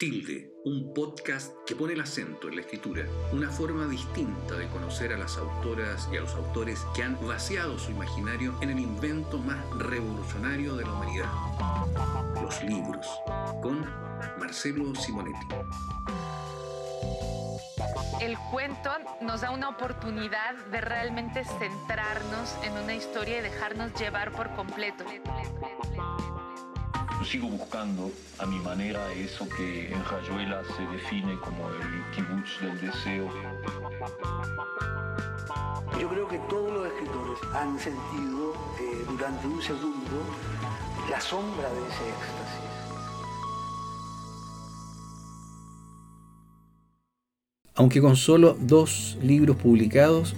Tilde, un podcast que pone el acento en la escritura, una forma distinta de conocer a las autoras y a los autores que han vaciado su imaginario en el invento más revolucionario de la humanidad, los libros, con Marcelo Simonetti. El cuento nos da una oportunidad de realmente centrarnos en una historia y dejarnos llevar por completo. Yo sigo buscando a mi manera eso que en Rayuela se define como el kibutz del deseo. Yo creo que todos los escritores han sentido eh, durante un segundo la sombra de ese éxtasis. Aunque con solo dos libros publicados,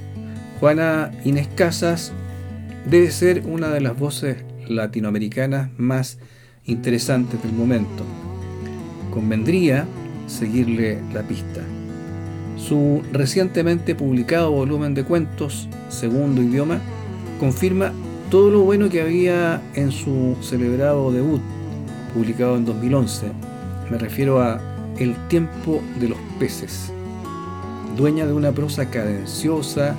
Juana Inés Casas debe ser una de las voces latinoamericanas más interesantes del momento. Convendría seguirle la pista. Su recientemente publicado volumen de cuentos, segundo idioma, confirma todo lo bueno que había en su celebrado debut, publicado en 2011. Me refiero a El tiempo de los peces. Dueña de una prosa cadenciosa,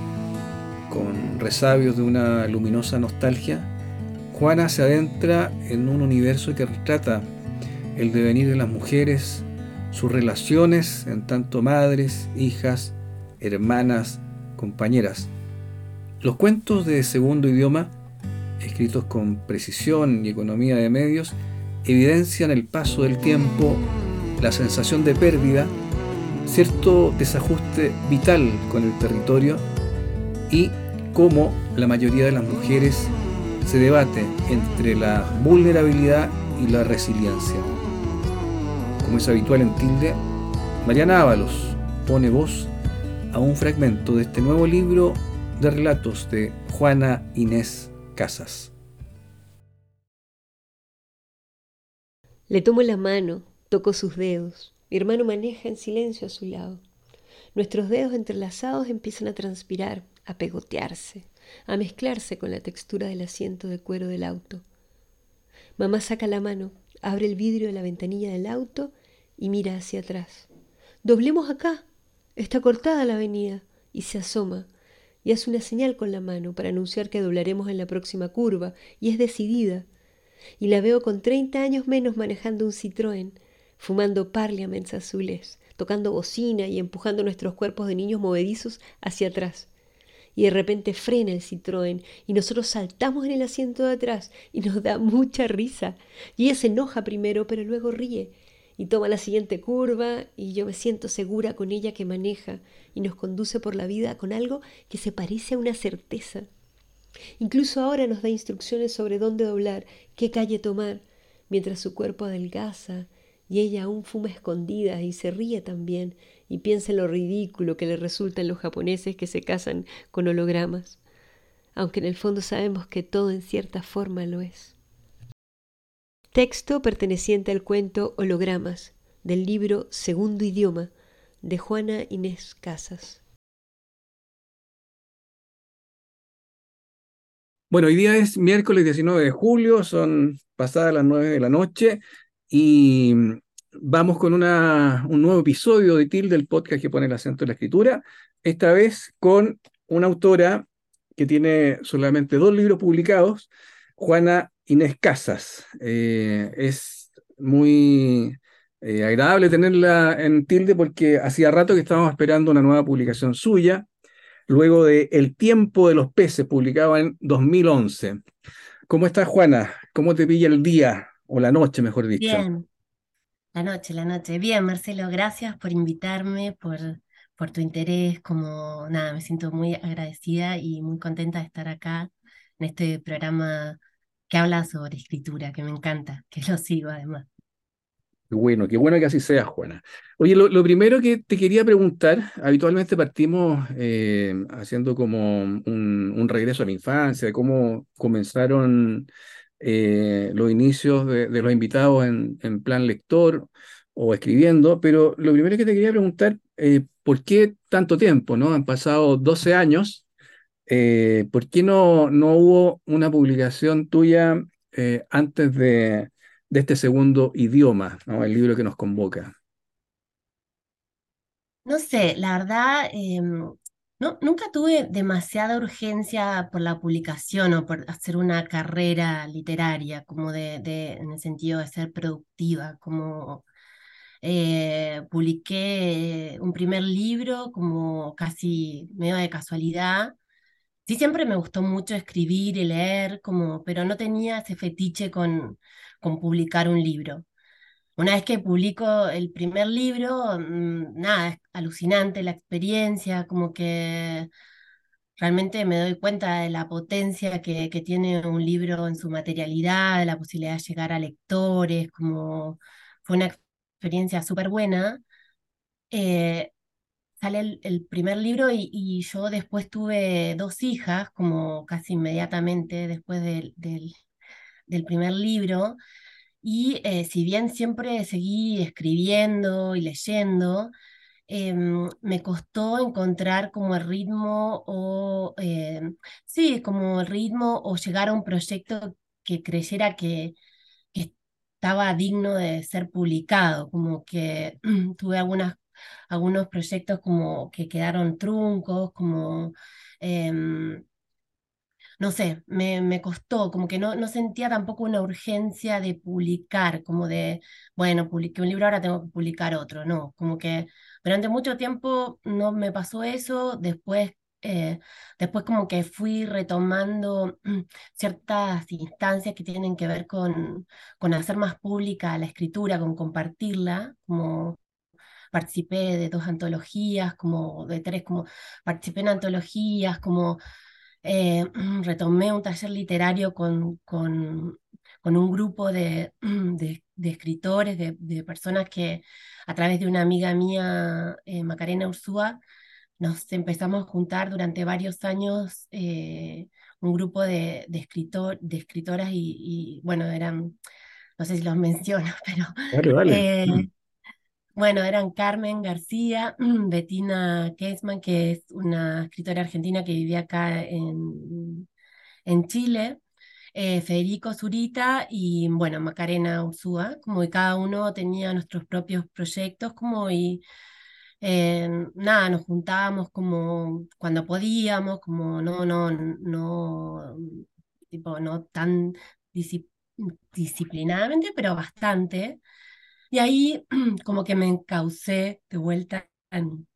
con resabios de una luminosa nostalgia, Juana se adentra en un universo que retrata el devenir de las mujeres, sus relaciones en tanto madres, hijas, hermanas, compañeras. Los cuentos de segundo idioma, escritos con precisión y economía de medios, evidencian el paso del tiempo, la sensación de pérdida, cierto desajuste vital con el territorio y cómo la mayoría de las mujeres se debate entre la vulnerabilidad y la resiliencia. Como es habitual en Tilde, Mariana Ábalos pone voz a un fragmento de este nuevo libro de relatos de Juana Inés Casas. Le tomo la mano, toco sus dedos. Mi hermano maneja en silencio a su lado. Nuestros dedos entrelazados empiezan a transpirar, a pegotearse a mezclarse con la textura del asiento de cuero del auto. Mamá saca la mano, abre el vidrio de la ventanilla del auto y mira hacia atrás. Doblemos acá. Está cortada la avenida. Y se asoma y hace una señal con la mano para anunciar que doblaremos en la próxima curva, y es decidida. Y la veo con treinta años menos manejando un Citroën, fumando parliaments azules, tocando bocina y empujando nuestros cuerpos de niños movedizos hacia atrás y de repente frena el Citroën y nosotros saltamos en el asiento de atrás y nos da mucha risa. Y ella se enoja primero, pero luego ríe y toma la siguiente curva y yo me siento segura con ella que maneja y nos conduce por la vida con algo que se parece a una certeza. Incluso ahora nos da instrucciones sobre dónde doblar, qué calle tomar, mientras su cuerpo adelgaza y ella aún fuma escondida y se ríe también y piensa en lo ridículo que le resulta en los japoneses que se casan con hologramas, aunque en el fondo sabemos que todo en cierta forma lo es. Texto perteneciente al cuento Hologramas, del libro Segundo Idioma, de Juana Inés Casas. Bueno, hoy día es miércoles 19 de julio, son pasadas las 9 de la noche y vamos con un nuevo episodio de TIL del podcast que pone el acento en la escritura, esta vez con una autora que tiene solamente dos libros publicados, Juana Inés Casas. Eh, es muy eh, agradable tenerla en Tilde porque hacía rato que estábamos esperando una nueva publicación suya, luego de El tiempo de los peces, publicado en 2011. ¿Cómo estás, Juana? ¿Cómo te pilla el día o la noche, mejor dicho? Bien, la noche, la noche. Bien, Marcelo, gracias por invitarme, por, por tu interés. Como nada, me siento muy agradecida y muy contenta de estar acá en este programa que habla sobre escritura, que me encanta, que lo sigo además. Bueno, qué bueno que así sea, Juana. Oye, lo, primero que te quería preguntar, habitualmente partimos eh, haciendo como un, un, regreso a la infancia, de cómo comenzaron eh, los inicios de, los invitados en, plan lector o escribiendo, pero lo primero que te quería preguntar, eh, ¿por qué tanto tiempo? ¿no? Han pasado 12 años, eh, ¿por qué no, no hubo una publicación tuya antes de, de, este segundo idioma, el libro que nos convoca? No sé, la verdad, em, no, nunca tuve demasiada urgencia por la publicación o por hacer una carrera literaria, como de, de- en el sentido de ser productiva, como eh, publiqué un primer libro como casi medio de casualidad. Sí, siempre me gustó mucho escribir y leer, como, pero no tenía ese fetiche con, con publicar un libro. Una vez que publico el primer libro, mm, nada, es alucinante la experiencia, como que realmente me doy cuenta de la potencia que, que tiene un libro en su materialidad, de la posibilidad de llegar a lectores, como fue una experiencia súper buena. Eh, sale el, primer libro y, yo después tuve dos hijas, como casi inmediatamente después del, del primer libro. Y eh, si bien siempre seguí escribiendo y leyendo, em, me costó encontrar como el ritmo o, em, sí, como el ritmo o llegar a un proyecto que creyera que, estaba digno de ser publicado, como que tuve algunas, algunos proyectos como que quedaron truncos, como... em, no sé, me, me costó, como que no, no sentía tampoco una urgencia de publicar, como de, bueno, publiqué un libro, ahora tengo que publicar otro, no, como que durante mucho tiempo no me pasó eso, después, eh, después como que fui retomando ciertas instancias que tienen que ver con, con hacer más pública la escritura, con compartirla, como participé de dos antologías, como de tres, como participé en antologías, como eh, retomé un taller literario con, con, con un grupo de, de, de escritores, de, de, personas que a través de una amiga mía, eh, Macarena Ursúa, nos empezamos a juntar durante varios años eh, un grupo de, de, escritor, de escritoras y, y, bueno, eran, no sé si los menciono, pero... Vale, vale. Bueno, eran Carmen García, Bettina Kesman, que es una escritora argentina que vivía acá en, en Chile, eh, Federico Zurita y, bueno, Macarena Ursúa, como que cada uno tenía nuestros propios proyectos, como y eh, nada, nos juntábamos como cuando podíamos, como no, no, no, tipo, no tan disciplinadamente, pero bastante. Y ahí como que me encaucé de vuelta en,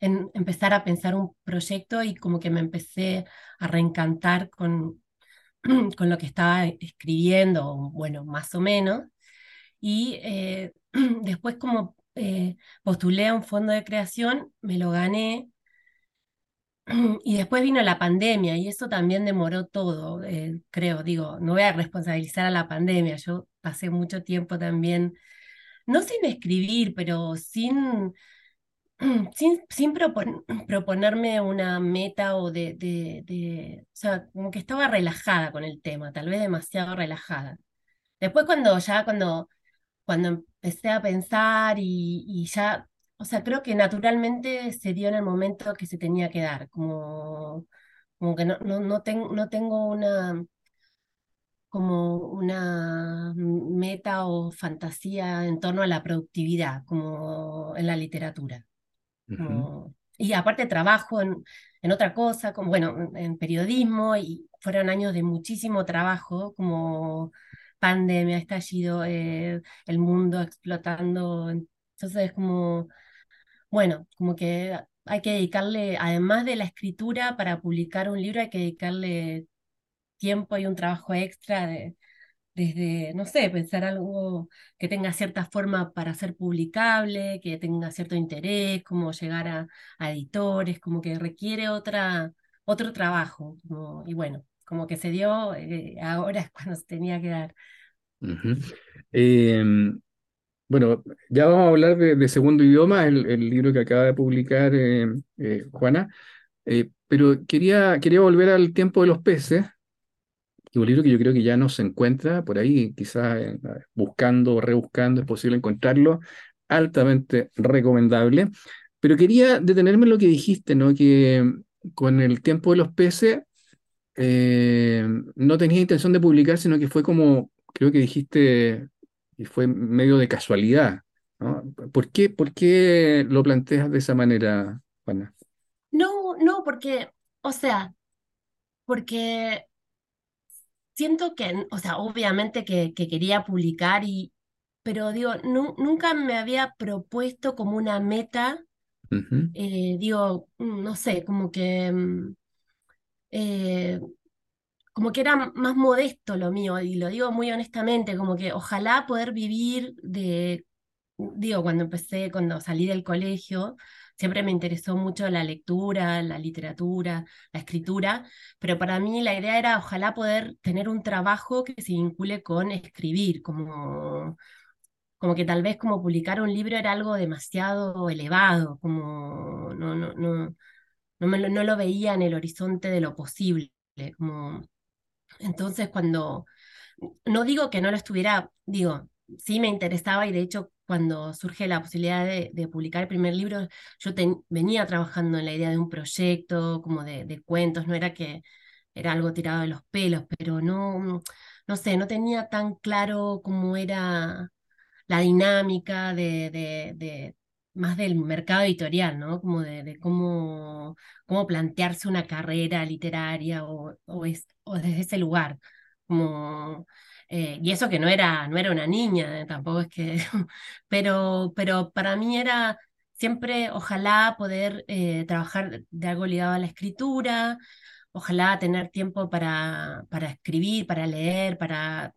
empezar a pensar un proyecto y como que me empecé a reencantar con, con lo que estaba escribiendo, bueno, más o menos. Y eh, después como eh, postulé a un fondo de creación, me lo gané. Y después vino la pandemia y eso también demoró todo, eh, creo, digo, no voy a responsabilizar a la pandemia, yo pasé mucho tiempo también, no sin escribir, pero sin, sin, sin propon, proponerme una meta o de, de, de, o sea, como que estaba relajada con el tema, tal vez demasiado relajada. Después cuando ya, cuando, cuando empecé a pensar y ya, o sea, creo que naturalmente se dio en el momento que se tenía que dar, como, como que no, no, no, ten, no tengo una como una meta o fantasía en torno a la productividad, como en la literatura. Como, y aparte trabajo en, en, otra cosa, como, bueno, en periodismo, y fueron años de muchísimo trabajo, como pandemia, estallido, eh, el mundo explotando. Entonces es como, bueno, como que hay que dedicarle, además de la escritura, para publicar un libro, hay que dedicarle tiempo y un trabajo extra de, desde, no sé, pensar algo que tenga cierta forma para ser publicable, que tenga cierto interés, como llegar a, editores, como que requiere otra, otro trabajo. Y bueno, como que se dio, eh, ahora es cuando se tenía que dar. Uh bueno, ya vamos a hablar de, segundo idioma, el, libro que acaba de publicar eh, Juana, eh, pero quería, quería volver al tiempo de los peces, un libro que yo creo que ya no se encuentra por ahí, quizás eh, buscando o rebuscando, es posible encontrarlo, altamente recomendable. Pero quería detenerme en lo que dijiste, ¿no? Que con el tiempo de los peces eh, no tenías intención de publicar, sino que fue como, creo que dijiste, y fue medio de casualidad. ¿Por qué, por qué lo planteas de esa manera, Juana? No, no, porque, o sea, porque siento que, o sea, obviamente que, que quería publicar y, pero digo, nunca me había propuesto como una meta, eh, digo, no sé, como que, mm, eh, como que era más modesto lo mío, y lo digo muy honestamente, como que ojalá poder vivir de, digo, cuando empecé, cuando salí del colegio, siempre me interesó mucho la lectura, la literatura, la escritura, pero para mí la idea era ojalá poder tener un trabajo que se vincule con escribir, como, como que tal vez como publicar un libro era algo demasiado elevado, como no, no, no, no, me lo, no lo veía en el horizonte de lo posible, como... Entonces cuando, no digo que no lo estuviera, digo, sí me interesaba y de hecho cuando surge la posibilidad de, publicar el primer libro, yo venía trabajando en la idea de un proyecto, como de, cuentos, no era que era algo tirado de los pelos, pero no, no sé, no tenía tan claro cómo era la dinámica de, más del mercado editorial, ¿no? Como de, cómo, cómo plantearse una carrera literaria o, o, o desde ese lugar. Como, eh, y eso que no era, no era una niña, eh, tampoco es que, pero, pero para mí era siempre, ojalá poder eh, trabajar de algo ligado a la escritura, ojalá tener tiempo para, para escribir, para leer, para...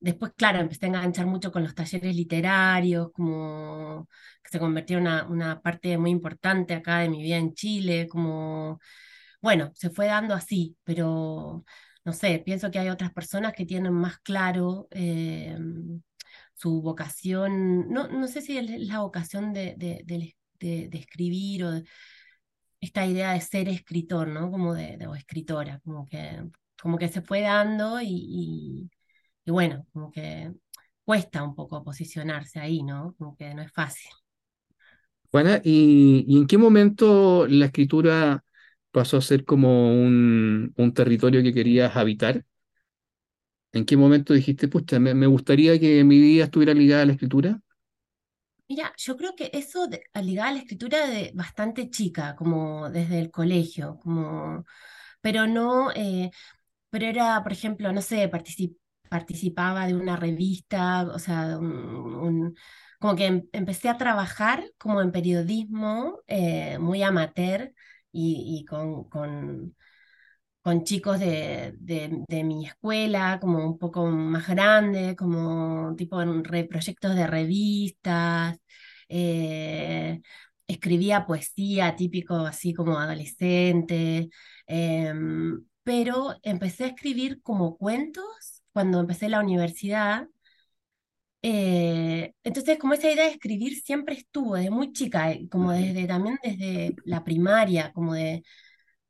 Después, claro, empecé a enganchar mucho con los talleres literarios, como que se convirtió en una, una parte muy importante acá de mi vida en Chile, como, bueno, se fue dando así, pero no sé, pienso que hay otras personas que tienen más claro eh, su vocación, no, no sé si es la vocación de, de, escribir o esta idea de ser escritor, ¿no? Como de, o escritora, como que, como que se fue dando y, y, bueno, como que cuesta un poco posicionarse ahí, ¿no? Como que no es fácil. Juana, ¿y, ¿y en qué momento la escritura pasó a ser como un, territorio que querías habitar? ¿En qué momento dijiste, pucha, me, gustaría que mi vida estuviera ligada a la escritura? Mira, yo creo que eso de, ligado a la escritura de bastante chica, como desde el colegio, como, pero no, eh, pero era, por ejemplo, no sé, participaba de una revista, o sea, como que em, empecé a trabajar como en periodismo eh, muy amateur y, con, con, chicos de, de, mi escuela, como un poco más grandes, como tipo en proyectos de revistas. Eh, escribía poesía típico así como adolescente, em, pero empecé a escribir como cuentos cuando empecé la universidad eh, entonces, como esa idea de escribir siempre estuvo desde muy chica, eh, como desde también desde la primaria, como de,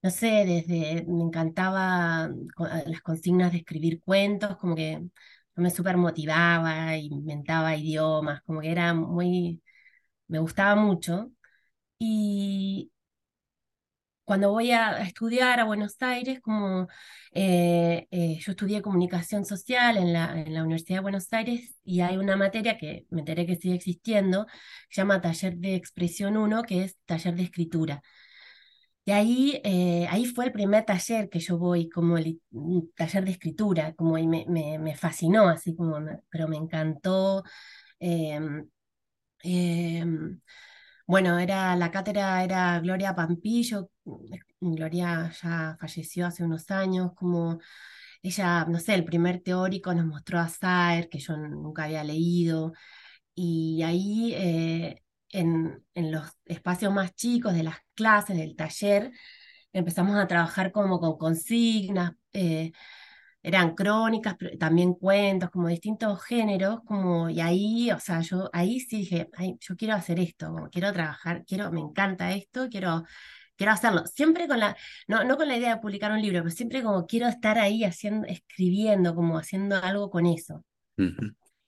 no sé, desde, me encantaba las consignas de escribir cuentos, como que me súper motivaba, inventaba idiomas, como que era muy, me gustaba mucho. Y, cuando voy a estudiar a Buenos Aires, como eh, eh, yo estudié comunicación social en la, en la, Universidad de Buenos Aires y hay una materia que me enteré que sigue existiendo, se llama Taller de Expresión 1, que es taller de escritura. Y ahí, eh, ahí fue el primer taller que yo voy, como el taller de escritura, como y me, me, me fascinó, así como, pero me encantó. Bueno, era, la cátedra era Gloria Pampillo, Gloria ya falleció hace unos años, como ella, no sé, el primer teórico nos mostró a Saer, que yo nunca había leído, y ahí eh, en, en, los espacios más chicos de las clases, del taller, empezamos a trabajar como con consignas, eh, eran crónicas, también cuentos, como distintos géneros, como, y ahí, o sea, yo ahí sí dije, yo quiero hacer esto, quiero trabajar, quiero, me encanta esto, quiero, quiero hacerlo. Siempre con la, no, no con la idea de publicar un libro, pero siempre como quiero estar ahí haciendo, escribiendo, como haciendo algo con eso.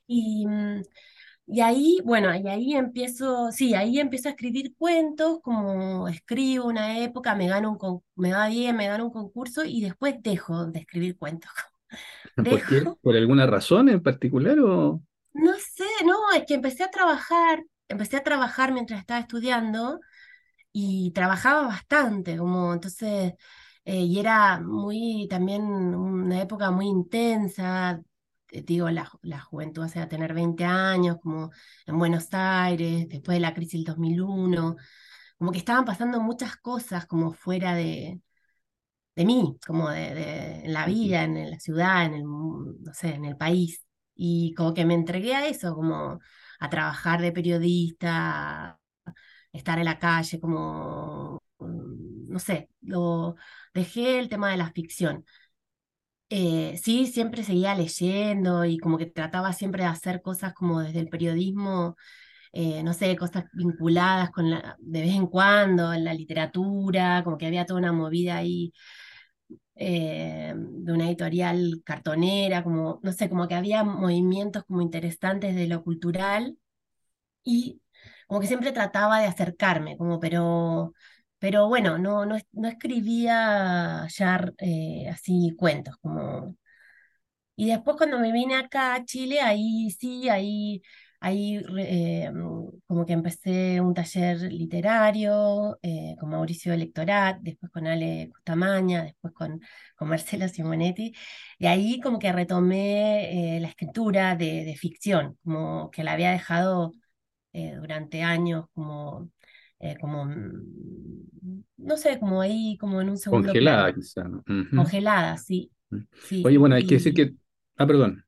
Y mm, y ahí, bueno, y ahí empiezo, sí, ahí empiezo a escribir cuentos, como escribo una época, me gano un me va bien, me gano un concurso y después dejo de escribir cuentos. ¿Por qué? ¿Por alguna razón en particular o...? No sé, no, es que empecé a trabajar empecé a trabajar mientras estaba estudiando y trabajaba bastante, como entonces, eh, y era muy, también una época muy intensa, digo, la, la juventud, o sea, tener 20 años, como en Buenos Aires, después de la crisis del 2001, como que estaban pasando muchas cosas como fuera de, de mí, como de, en la vida, en la ciudad, en el, no sé, en el país. Y como que me entregué a eso, como a trabajar de periodista, estar en la calle, como, mm, no sé, lo dejé el tema de la ficción. Eh, sí, siempre seguía leyendo y como que trataba siempre de hacer cosas como desde el periodismo, eh, no sé, cosas vinculadas con la, de vez en cuando, en la literatura, como que había toda una movida ahí eh, de una editorial cartonera, como, no sé, como que había movimientos como interesantes de lo cultural y como que siempre trataba de acercarme, como, pero, pero bueno, no, no, no escribía ya eh, así cuentos, como... Y después cuando me vine acá a Chile, ahí sí, ahí Ahí eh, como que empecé un taller literario eh, con Mauricio Electorat, después con Ale Custamaña, después con, con Marcelo Simonetti, y ahí como que retomé la escritura de, ficción, como que la había dejado durante años como, como, mm, no sé, como ahí, como en un segundo Congelada quizá. Congelada, sí. Mm. sí. Oye, bueno, hay que decir que... Ah, perdón.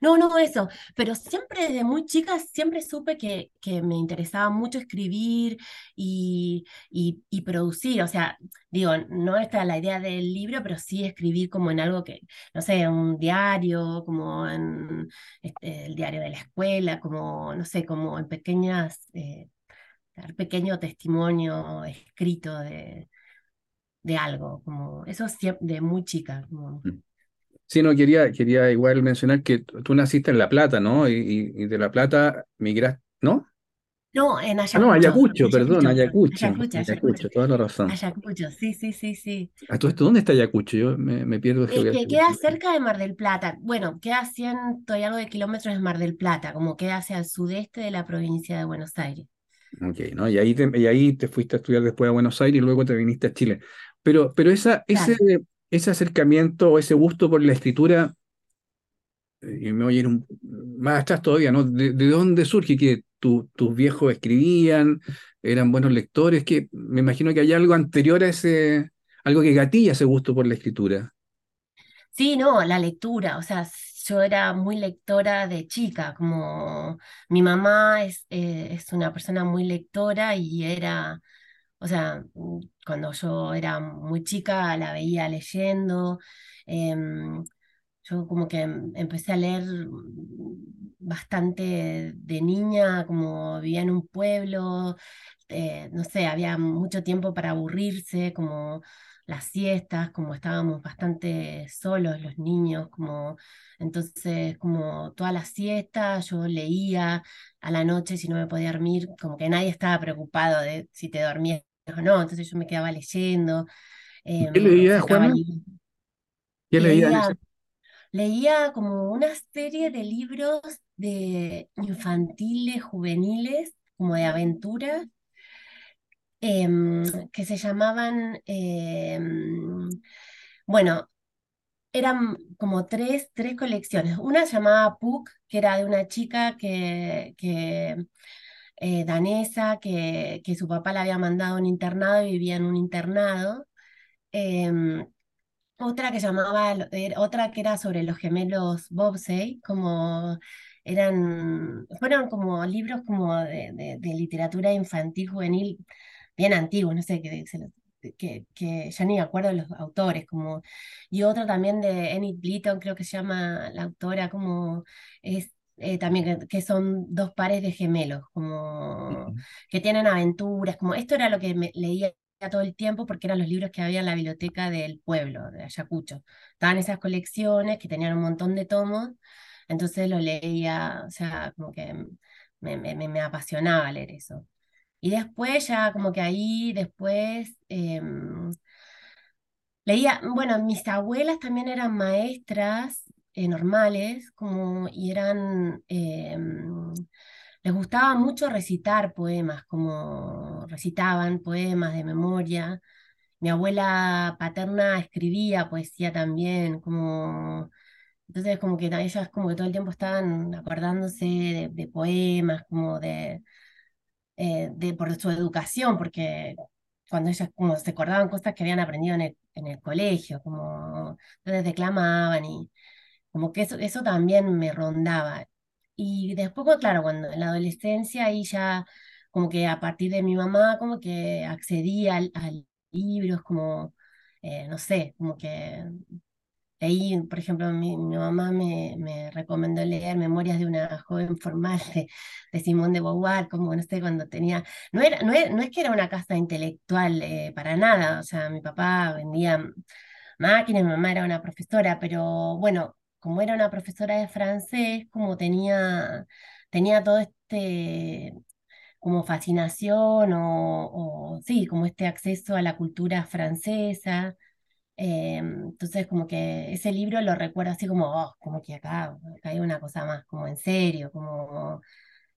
No, no eso, pero siempre desde muy chica siempre supe que, que me interesaba mucho escribir y, y, producir, o sea, digo, no está la idea del libro, pero sí escribir como en algo que, no sé, un diario, como en este, el diario de la escuela, como, no sé, como en pequeñas, eh, pequeño testimonio escrito de, de algo, como eso de muy chica. Como... Mm. Sí, no, quería, quería igual mencionar que tú naciste en La Plata, ¿no? Y, de La Plata migraste, ¿no? No, en Ayacucho. Ah, no, Ayacucho, perdón, Ayacucho. Ayacucho, Ayacucho, toda la razón. Ayacucho, sí, sí, sí, sí. ¿A todo esto dónde está Ayacucho? Yo me, me pierdo de que queda cerca de Mar del Plata. Bueno, queda ciento y algo de kilómetros de Mar del Plata, como queda hacia el sudeste de la provincia de Buenos Aires. Ok, ¿no? Y ahí te, y ahí te fuiste a estudiar después a Buenos Aires y luego te viniste a Chile. Pero, pero esa, ese, ese acercamiento o ese gusto por la escritura, eh, y me voy a ir un, más atrás todavía, ¿no? ¿De, dónde surge que tus viejos escribían, eran buenos lectores? Que me imagino que hay algo anterior a ese, algo que gatilla ese gusto por la escritura. Sí, no, la lectura, o sea, yo era muy lectora de chica, como mi mamá es, eh, es una persona muy lectora y era o sea, mm, cuando yo era muy chica la veía leyendo. Em, yo como que em, empecé a leer mm, bastante de niña, como vivía en un pueblo, eh, no sé, había mucho tiempo para aburrirse, como las siestas, como estábamos bastante solos los niños, como entonces como todas las siestas yo leía a la noche si no me podía dormir, como que nadie estaba preocupado de si te dormías no, entonces yo me quedaba leyendo. ¿Qué em, leía, Juana? ¿Qué leía? Leía como una serie de libros de infantiles, juveniles, como de aventuras, em, que se llamaban, em, bueno, eran como tres, tres colecciones. Una llamaba Puck, que era de una chica que, que eh, danesa que, que, su papá la había mandado a un internado y vivía en un internado. Em, otra que llamaba, er, otra que era sobre los gemelos Bobsey, como eran, fueron como libros como de, literatura infantil juvenil bien antiguos, no sé, que, que, que, ya ni me acuerdo de los autores, como, y otro también de Enid Blyton, creo que se llama la autora, como es eh, también que, son dos pares de gemelos, como que tienen aventuras, como esto era lo que me leía todo el tiempo porque eran los libros que había en la biblioteca del pueblo, de Ayacucho. Estaban esas colecciones que tenían un montón de tomos, entonces lo leía, o sea, como que me, me, me apasionaba leer eso. Y después ya como que ahí después em, leía, bueno, mis abuelas también eran maestras eh, normales, como, y eran, eh, les gustaba mucho recitar poemas, como recitaban poemas de memoria. Mi abuela paterna escribía poesía también, como entonces como que ellas como que todo el tiempo estaban acordándose de, poemas, como de, eh, de por su educación, porque cuando ellas como se acordaban cosas que habían aprendido en el, colegio, como entonces declamaban y como que eso, eso también me rondaba. Y después, claro, cuando en la adolescencia ahí ya como que a partir de mi mamá como que accedía a libros como, eh, no sé, como que Ahí, por ejemplo, mi, mamá me, me, recomendó leer Memorias de una joven formal de, de Simón de Beauvoir, como no sé, cuando tenía... No, era, no, es, que era una casa intelectual eh, para nada, o sea, mi papá vendía máquinas, mi mamá era una profesora, pero bueno, como era una profesora de francés, como tenía, tenía todo este como fascinación o, o sí, como este acceso a la cultura francesa. Em, entonces, como que ese libro lo recuerdo así como, oh, como que acá, hay una cosa más, como en serio, como...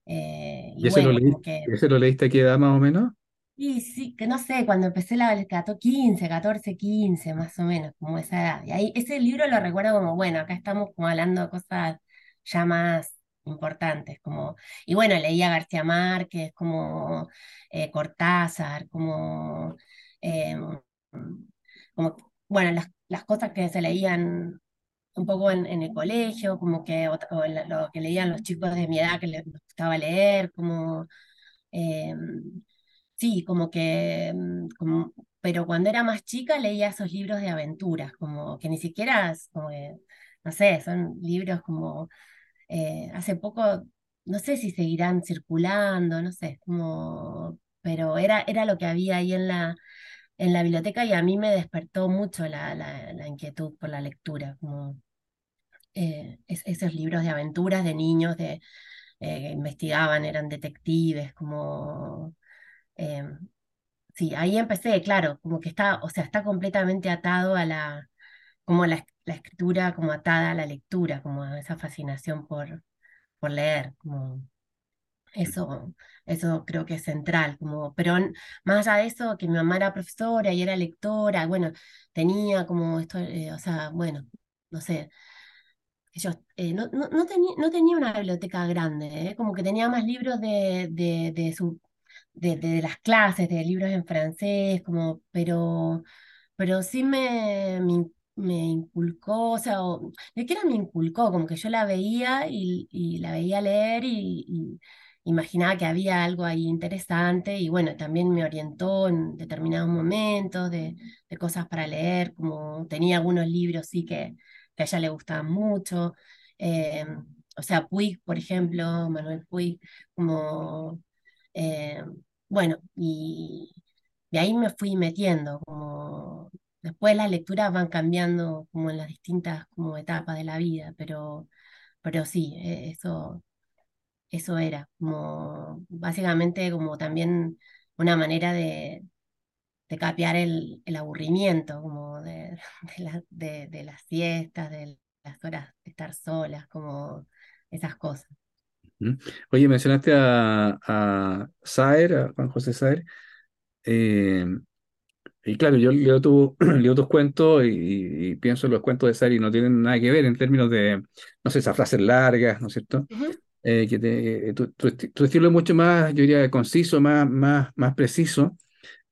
Eh, y, ese, lo leíste, ese lo leíste a qué edad más o menos? Y sí, que no sé, cuando empecé la 15, 14, 15, más o menos, como esa edad. Y ahí ese libro lo recuerdo como, bueno, acá estamos como hablando de cosas ya más importantes, como, y bueno, leía García Márquez, como eh, Cortázar, como, em, como bueno, las, las cosas que se leían un poco en, el colegio, como que o, lo que leían los chicos de mi edad que les gustaba leer, como em, sí, como que mm, pero cuando era más chica leía esos libros de aventuras, como que ni siquiera, como no sé, son libros como eh, hace poco, no sé si seguirán circulando, no sé, como, pero era, era lo que había ahí en la, en la biblioteca y a mí me despertó mucho la, la, inquietud por la lectura, como eh, esos libros de aventuras de niños de, eh, que investigaban, eran detectives, como... Em, sí, ahí empecé, claro, como que está, o sea, está completamente atado a la, como la, la escritura, como atada a la lectura, como a esa fascinación por, por leer, como eso, eso creo que es central, como, pero más allá de eso, que mi mamá era profesora y era lectora, bueno, tenía como esto, eh, o sea, bueno, no sé, yo eh, no, no, tenía, no tenía una biblioteca grande, eh, como que tenía más libros de, de, de su, de, de, las clases, de libros en francés, como, pero, pero sí me, me, me inculcó, o sea, o, de que era me inculcó, como que yo la veía y la veía leer y imaginaba que había algo ahí interesante y bueno, también me orientó en determinados momentos de, cosas para leer, como tenía algunos libros sí que, a ella le gustaban mucho. Eh, o sea, Puig, por ejemplo, Manuel Puig, como, eh, bueno, y, de ahí me fui metiendo, como después las lecturas van cambiando como en las distintas como etapas de la vida, pero, pero sí, e, eso eso era, como básicamente como también una manera de, de capear el, aburrimiento, como de, de, las fiestas, de las horas de estar solas, como esas cosas. Oye, mencionaste a, a Saer, a Juan José Saer, eh, y claro, yo leo, tu, leo tus cuentos y, pienso en los cuentos de Saer y no tienen nada que ver en términos de, no sé, esas frases largas, ¿no es cierto? Eh, que eh, tu, estilo es mucho más, yo diría, conciso, más, más, más preciso.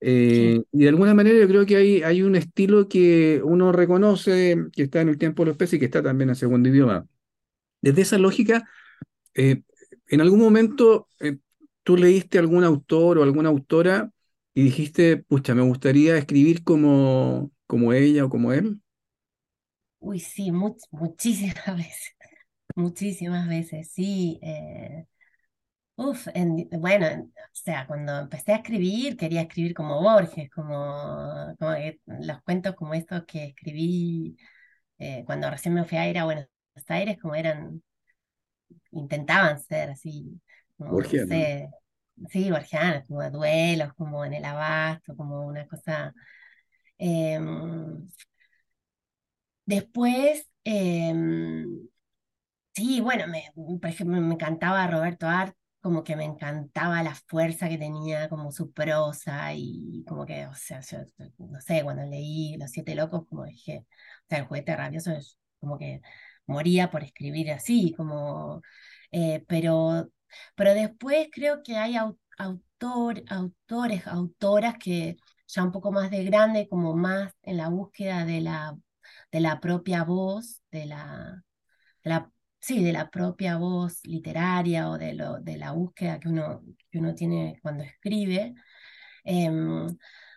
Eh, y de alguna manera yo creo que hay, hay un estilo que uno reconoce que está en el tiempo de los peces y que está también en segundo idioma. Desde esa lógica, en algún momento tú leíste algún autor o alguna autora y dijiste, pucha, me gustaría escribir como, como ella o como él. Uy, sí, muchísimas veces. Muchísimas veces, sí. Eh, uf, bueno, o sea, cuando empecé a escribir, quería escribir como Borges, como, los cuentos como estos que escribí eh, cuando recién me fui a ir a Buenos Aires, como eran, intentaban ser así, como, sí, borgianos, como duelos, como en el abasto, como una cosa. Em, después, em, Sí, bueno, me, por ejemplo, me encantaba Roberto Art, como que me encantaba la fuerza que tenía como su prosa y como que, o sea, yo, no sé, cuando leí Los Siete Locos, como dije, o sea, el juguete rabioso es como que moría por escribir así, como, eh, pero, pero después creo que hay autor, autores, autoras que ya un poco más de grande, como más en la búsqueda de la, de la propia voz, de la, de la sí, de la propia voz literaria o de, lo, de la búsqueda que uno, que uno tiene cuando escribe. Em,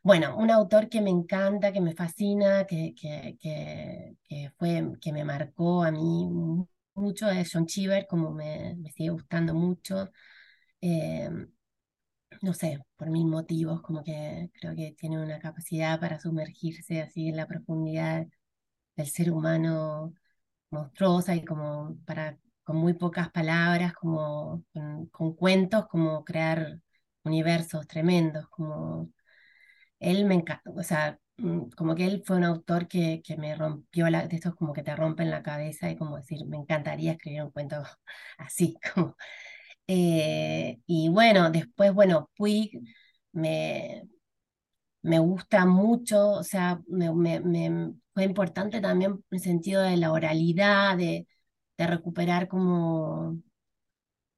bueno, un autor que me encanta, que me fascina, que, que, que, fue, que me marcó a mí mucho es John Cheever, como me, sigue gustando mucho. Em, no sé, por mil motivos, como que creo que tiene una capacidad para sumergirse así en la profundidad del ser humano monstruosa y como para, con muy pocas palabras, como con, cuentos, como crear universos tremendos, como él me encanta, o sea, mm, como que él fue un autor que, que me rompió la, de estos como que te rompen la cabeza y como decir, me encantaría escribir un cuento así, como... Eh, y bueno, después, bueno, Puig me, me gusta mucho, o sea, me, me, fue importante también el sentido de la oralidad, de, de, recuperar como,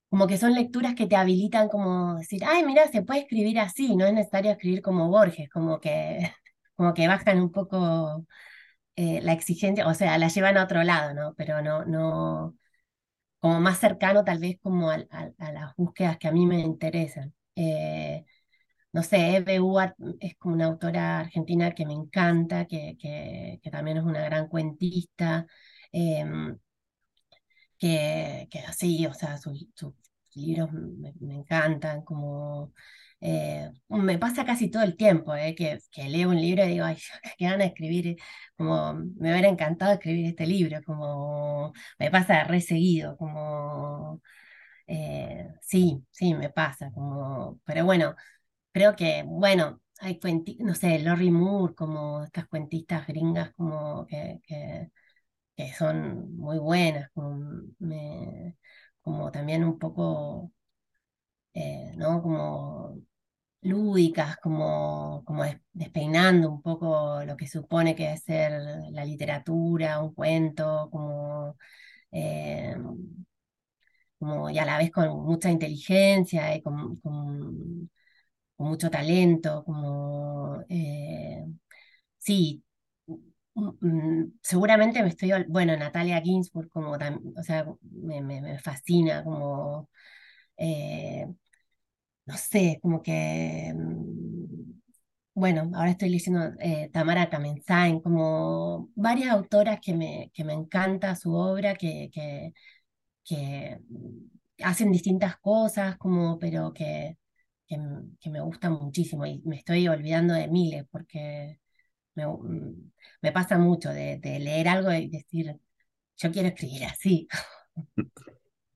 como que son lecturas que te habilitan como decir, ay, mira, se puede escribir así, no es necesario escribir como Borges, como que, como que bajan un poco eh, la exigencia, o sea, la llevan a otro lado, ¿no? Pero no, no, como más cercano tal vez como a, a, las búsquedas que a mí me interesan. Eh, no sé, Eve Uart es como una autora argentina que me encanta, que, que, también es una gran cuentista, em, que, que así, o sea, sus, libros me, encantan, como eh, me pasa casi todo el tiempo, eh, que, leo un libro y digo, ay, qué ganas de escribir, como me hubiera encantado escribir este libro, como me pasa re seguido, como eh, sí, sí, me pasa, como, pero bueno, creo que, bueno, hay cuentistas, no sé, Lori Moore, como estas cuentistas gringas como que, que, son muy buenas, como, como también un poco, eh, ¿no? Como lúdicas, como, como despeinando un poco lo que supone que es ser la literatura, un cuento, como, eh, como y a la vez con mucha inteligencia y con con mucho talento, como, eh, sí, mm, mm, seguramente me estoy, bueno, Natalia Ginsburg, como, o sea, me, fascina, como, eh, no sé, como que, mm, bueno, ahora estoy leyendo eh, Tamara Kamenzain, como varias autoras que me, que me encanta su obra, que, que, que hacen distintas cosas, como, pero que, que, me gusta muchísimo y me estoy olvidando de miles porque me, me pasa mucho de, leer algo y decir, yo quiero escribir así.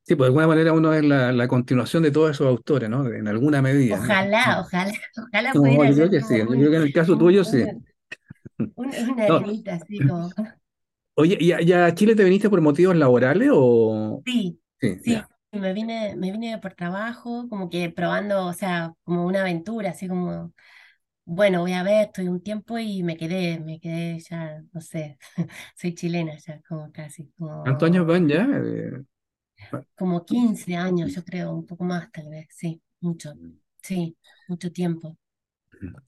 Sí, pues de alguna manera uno es la, la continuación de todos esos autores, ¿no? En alguna medida. Ojalá, ojalá, ojalá pudiera Yo creo que sí, yo creo que en el caso tuyo sí. Una, una así como... Oye, ¿y a, Chile te viniste por motivos laborales o...? Sí, sí, sí me vine, me vine por trabajo, como que probando, o sea, como una aventura, así como, bueno, voy a ver, estoy un tiempo y me quedé, me quedé ya, no sé, soy chilena ya, como casi, como, ¿Cuántos años van ya? Eh, como 15 años, yo creo, un poco más tal vez, sí, mucho, sí, mucho tiempo.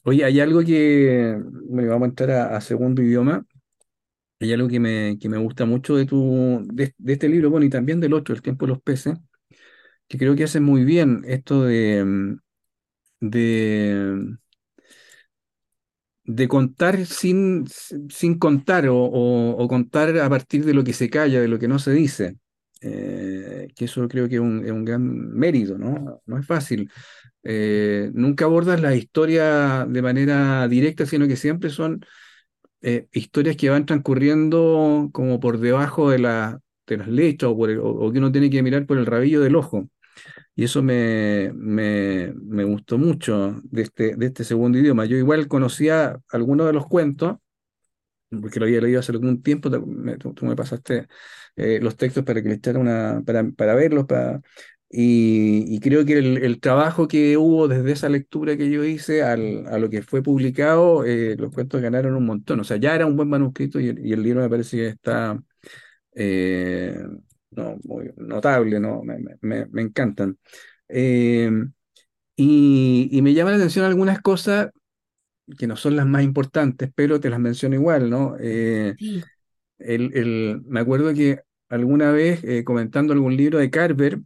Oye, hay algo que me va a entrar a, segundo idioma. Hay algo que me, que me gusta mucho de, tu, de, de, este libro, bueno, y también del otro, El tiempo de los peces, que creo que hace muy bien esto de, mm, de, de contar sin, sin contar o, contar a partir de lo que se calla, de lo que no se dice. Eh, que eso creo que es un, gran mérito, ¿no? No es fácil. Eh, nunca abordas la historia de manera directa, sino que siempre son eh, historias que van transcurriendo como por debajo de, la, de las lechas o, o, que uno tiene que mirar por el rabillo del ojo. Y eso me, me, me, gustó mucho de este, de este segundo idioma. Yo igual conocía algunos de los cuentos, porque lo había leído hace algún tiempo, tú, me pasaste eh, los textos para que le echara una, para, para verlos, para, Y, creo que el, trabajo que hubo desde esa lectura que yo hice al, a lo que fue publicado, eh, los cuentos ganaron un montón. O sea, ya era un buen manuscrito y, el libro me parece que está eh, no, muy notable, ¿no? Me, me, me encantan. Eh, y, y, me llama la atención algunas cosas que no son las más importantes, pero te las menciono igual, ¿no? sí. el, el, me acuerdo que alguna vez comentando algún libro de Carver,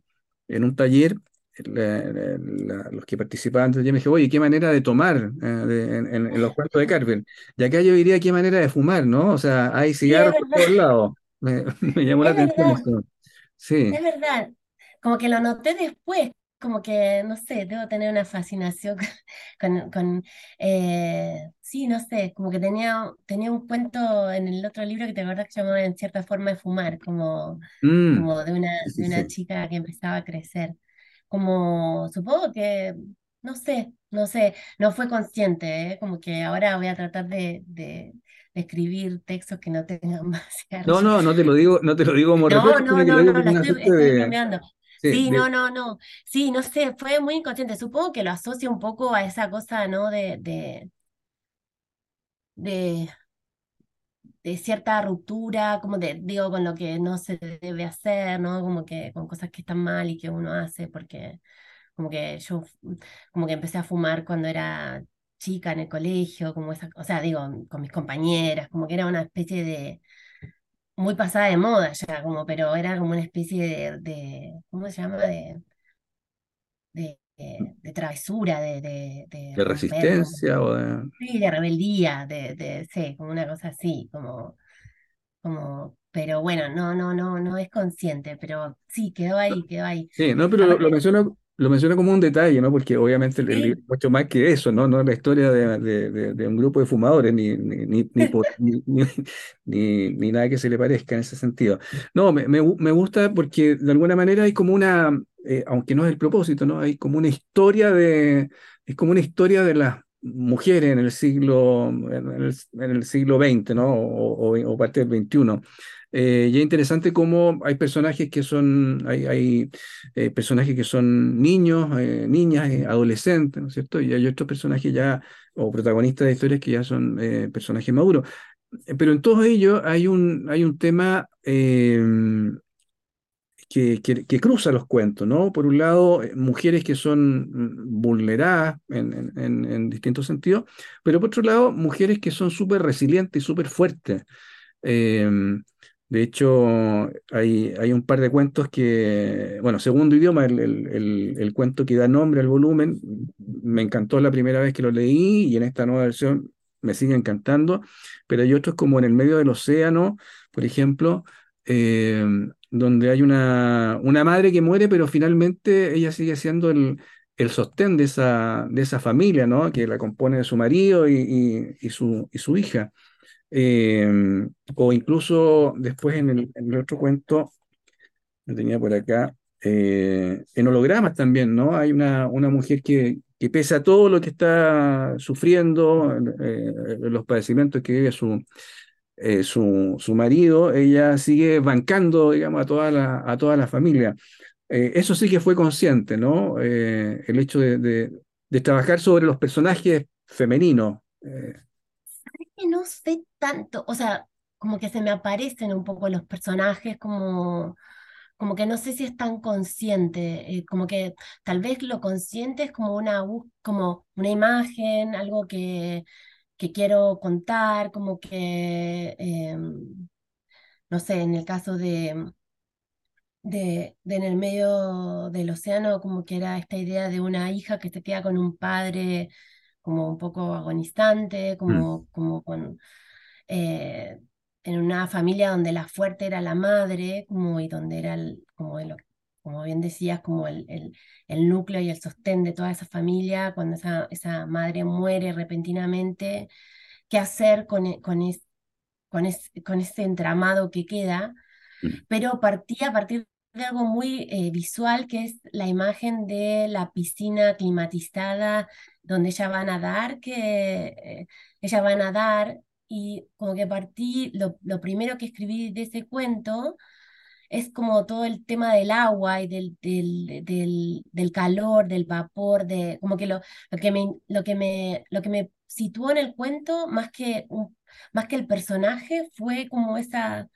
en un taller, los que participaban yo me dije, oye, qué manera de tomar eh, en, los cuentos de Carver. Y acá yo diría qué manera de fumar, ¿no? O sea, hay cigarros por todos lados. Me, llamó la atención. Sí. Es verdad. Como que lo noté después, como que, no sé, debo tener una fascinación con, con eh, sí, no sé, como que tenía, tenía un cuento en el otro libro que te acuerdas que se llamaba En cierta forma de fumar, como, mm, como de una, de una chica que empezaba a crecer. Como, supongo que, no sé, no sé, no fue consciente, ¿eh? como que ahora voy a tratar de, de, escribir textos que no tengan más. No, no, no te lo digo, no te lo digo como No, no, no, no, la estoy, estoy Sí, no, no, no. Sí, no sé, fue muy inconsciente. Supongo que lo asocio un poco a esa cosa, ¿no? De, de, de, de cierta ruptura, como de, digo, con lo que no se debe hacer, ¿no? Como que con cosas que están mal y que uno hace, porque como que yo, como que empecé a fumar cuando era chica en el colegio, como esa, o sea, digo, con mis compañeras, como que era una especie de, muy pasada de moda ya, como, pero era como una especie de, ¿cómo se llama? De, de, de, travesura, de, de, de, resistencia o de... Sí, de rebeldía, de, de, sí, como una cosa así, como, como, pero bueno, no, no, no, no es consciente, pero sí, quedó ahí, quedó ahí. Sí, no, pero lo, lo menciono lo menciono como un detalle, ¿no? Porque obviamente el, libro es mucho más que eso, ¿no? No es la historia de, un grupo de fumadores, ni, ni, ni, ni, nada que se le parezca en ese sentido. No, me, me, gusta porque de alguna manera hay como una, eh, aunque no es el propósito, ¿no? Hay como una historia de, es como una historia de las mujeres en el siglo, en el, siglo XX, ¿no? O, o, o parte del XXI. Eh, y es interesante cómo hay personajes que son, hay, eh, personajes que son niños, eh, niñas, adolescentes, ¿no es cierto? Y hay otros personajes ya, o protagonistas de historias que ya son personajes maduros. Pero en todo ello hay un, hay un tema em, que, que, cruza los cuentos, ¿no? Por un lado, mujeres que son mm, vulneradas en distintos sentidos, pero por otro lado, mujeres que son súper resilientes y súper fuertes. Em, de hecho, hay, un par de cuentos que, bueno, segundo idioma, el, cuento que da nombre al volumen, me encantó la primera vez que lo leí y en esta nueva versión me sigue encantando, pero hay otros como en el medio del océano, por ejemplo, eh, donde hay una, madre que muere, pero finalmente ella sigue siendo el, sostén de esa, familia, ¿no? Que la compone de su marido y su hija. Em, o incluso después en el, otro cuento, lo tenía por acá, eh, en hologramas también, ¿no? Hay una, una mujer que, que pese a todo lo que está sufriendo, eh, los padecimientos que vive su, eh, su, su, marido, ella sigue bancando, digamos, a toda la, a toda la familia. eso sí que fue consciente, ¿no? el hecho de, de, de, trabajar sobre los personajes femeninos que no sé tanto, o sea, como que se me aparecen un poco los personajes, como, como que no sé si es tan consciente, eh, como que tal vez lo consciente es como una, como una imagen, algo que, que quiero contar, como que, em, no sé, en el caso de, de, de, en el medio del océano, como que era esta idea de una hija que se queda con un padre como un poco agonizante, mm. como, como con, eh, en una familia donde la fuerte era la madre, como, y donde era, el, como, como bien decías, como el, el, el, núcleo y el sostén de toda esa familia, cuando esa, esa madre muere repentinamente, qué hacer con, e, con, con, con ese entramado que queda, mm. pero partía a partir de algo muy eh, visual, que es la imagen de la piscina climatizada donde ella va a nadar, que ella va a nadar y como que partí, lo, lo, primero que escribí de ese cuento es como todo el tema del agua y del, del, calor, del vapor, de, como que lo, lo, que me, lo, que me, lo que me situó en el cuento, más que, más que el personaje, fue como esa,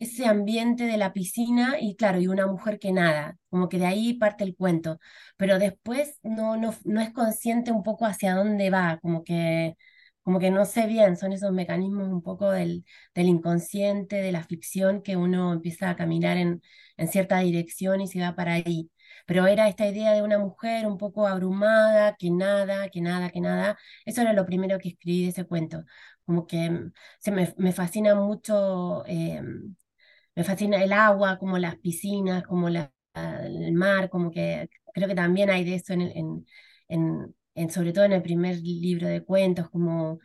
ese ambiente de la piscina y claro, y una mujer que nada, como que de ahí parte el cuento, pero después no, no, no es consciente un poco hacia dónde va, como que como que no sé bien, son esos mecanismos un poco del, del inconsciente, de la ficción, que uno empieza a caminar en, en cierta dirección y se va para ahí. Pero era esta idea de una mujer un poco abrumada, que nada, que nada, que nada. Eso era lo primero que escribí de ese cuento. Como que mm, se me, me fascina mucho, eh, me fascina el agua, como las piscinas, como el mar, como que creo que también hay de eso en sobre todo en el primer libro de cuentos, como,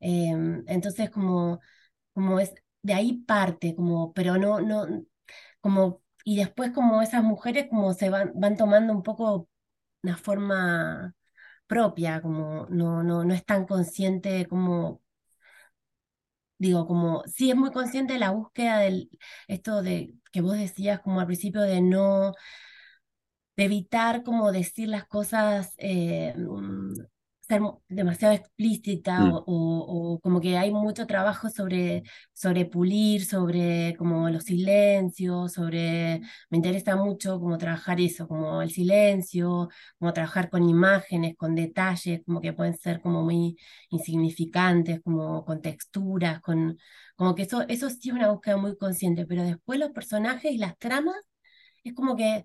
em, entonces como, como es, de ahí parte, como, pero no, no, como, y después como esas mujeres como se van, van tomando un poco una forma propia, como no, no, no es tan consciente como, digo, como, sí es muy consciente de la búsqueda del, esto de que vos decías como al principio de no, de evitar como decir las cosas, eh, mm, ser demasiado explícita mm. o, como que hay mucho trabajo sobre, sobre pulir, sobre como los silencios, sobre, me interesa mucho como trabajar eso, como el silencio, como trabajar con imágenes, con detalles, como que pueden ser como muy insignificantes, como con texturas, con, como que eso, eso sí es una búsqueda muy consciente, pero después los personajes y las tramas es como que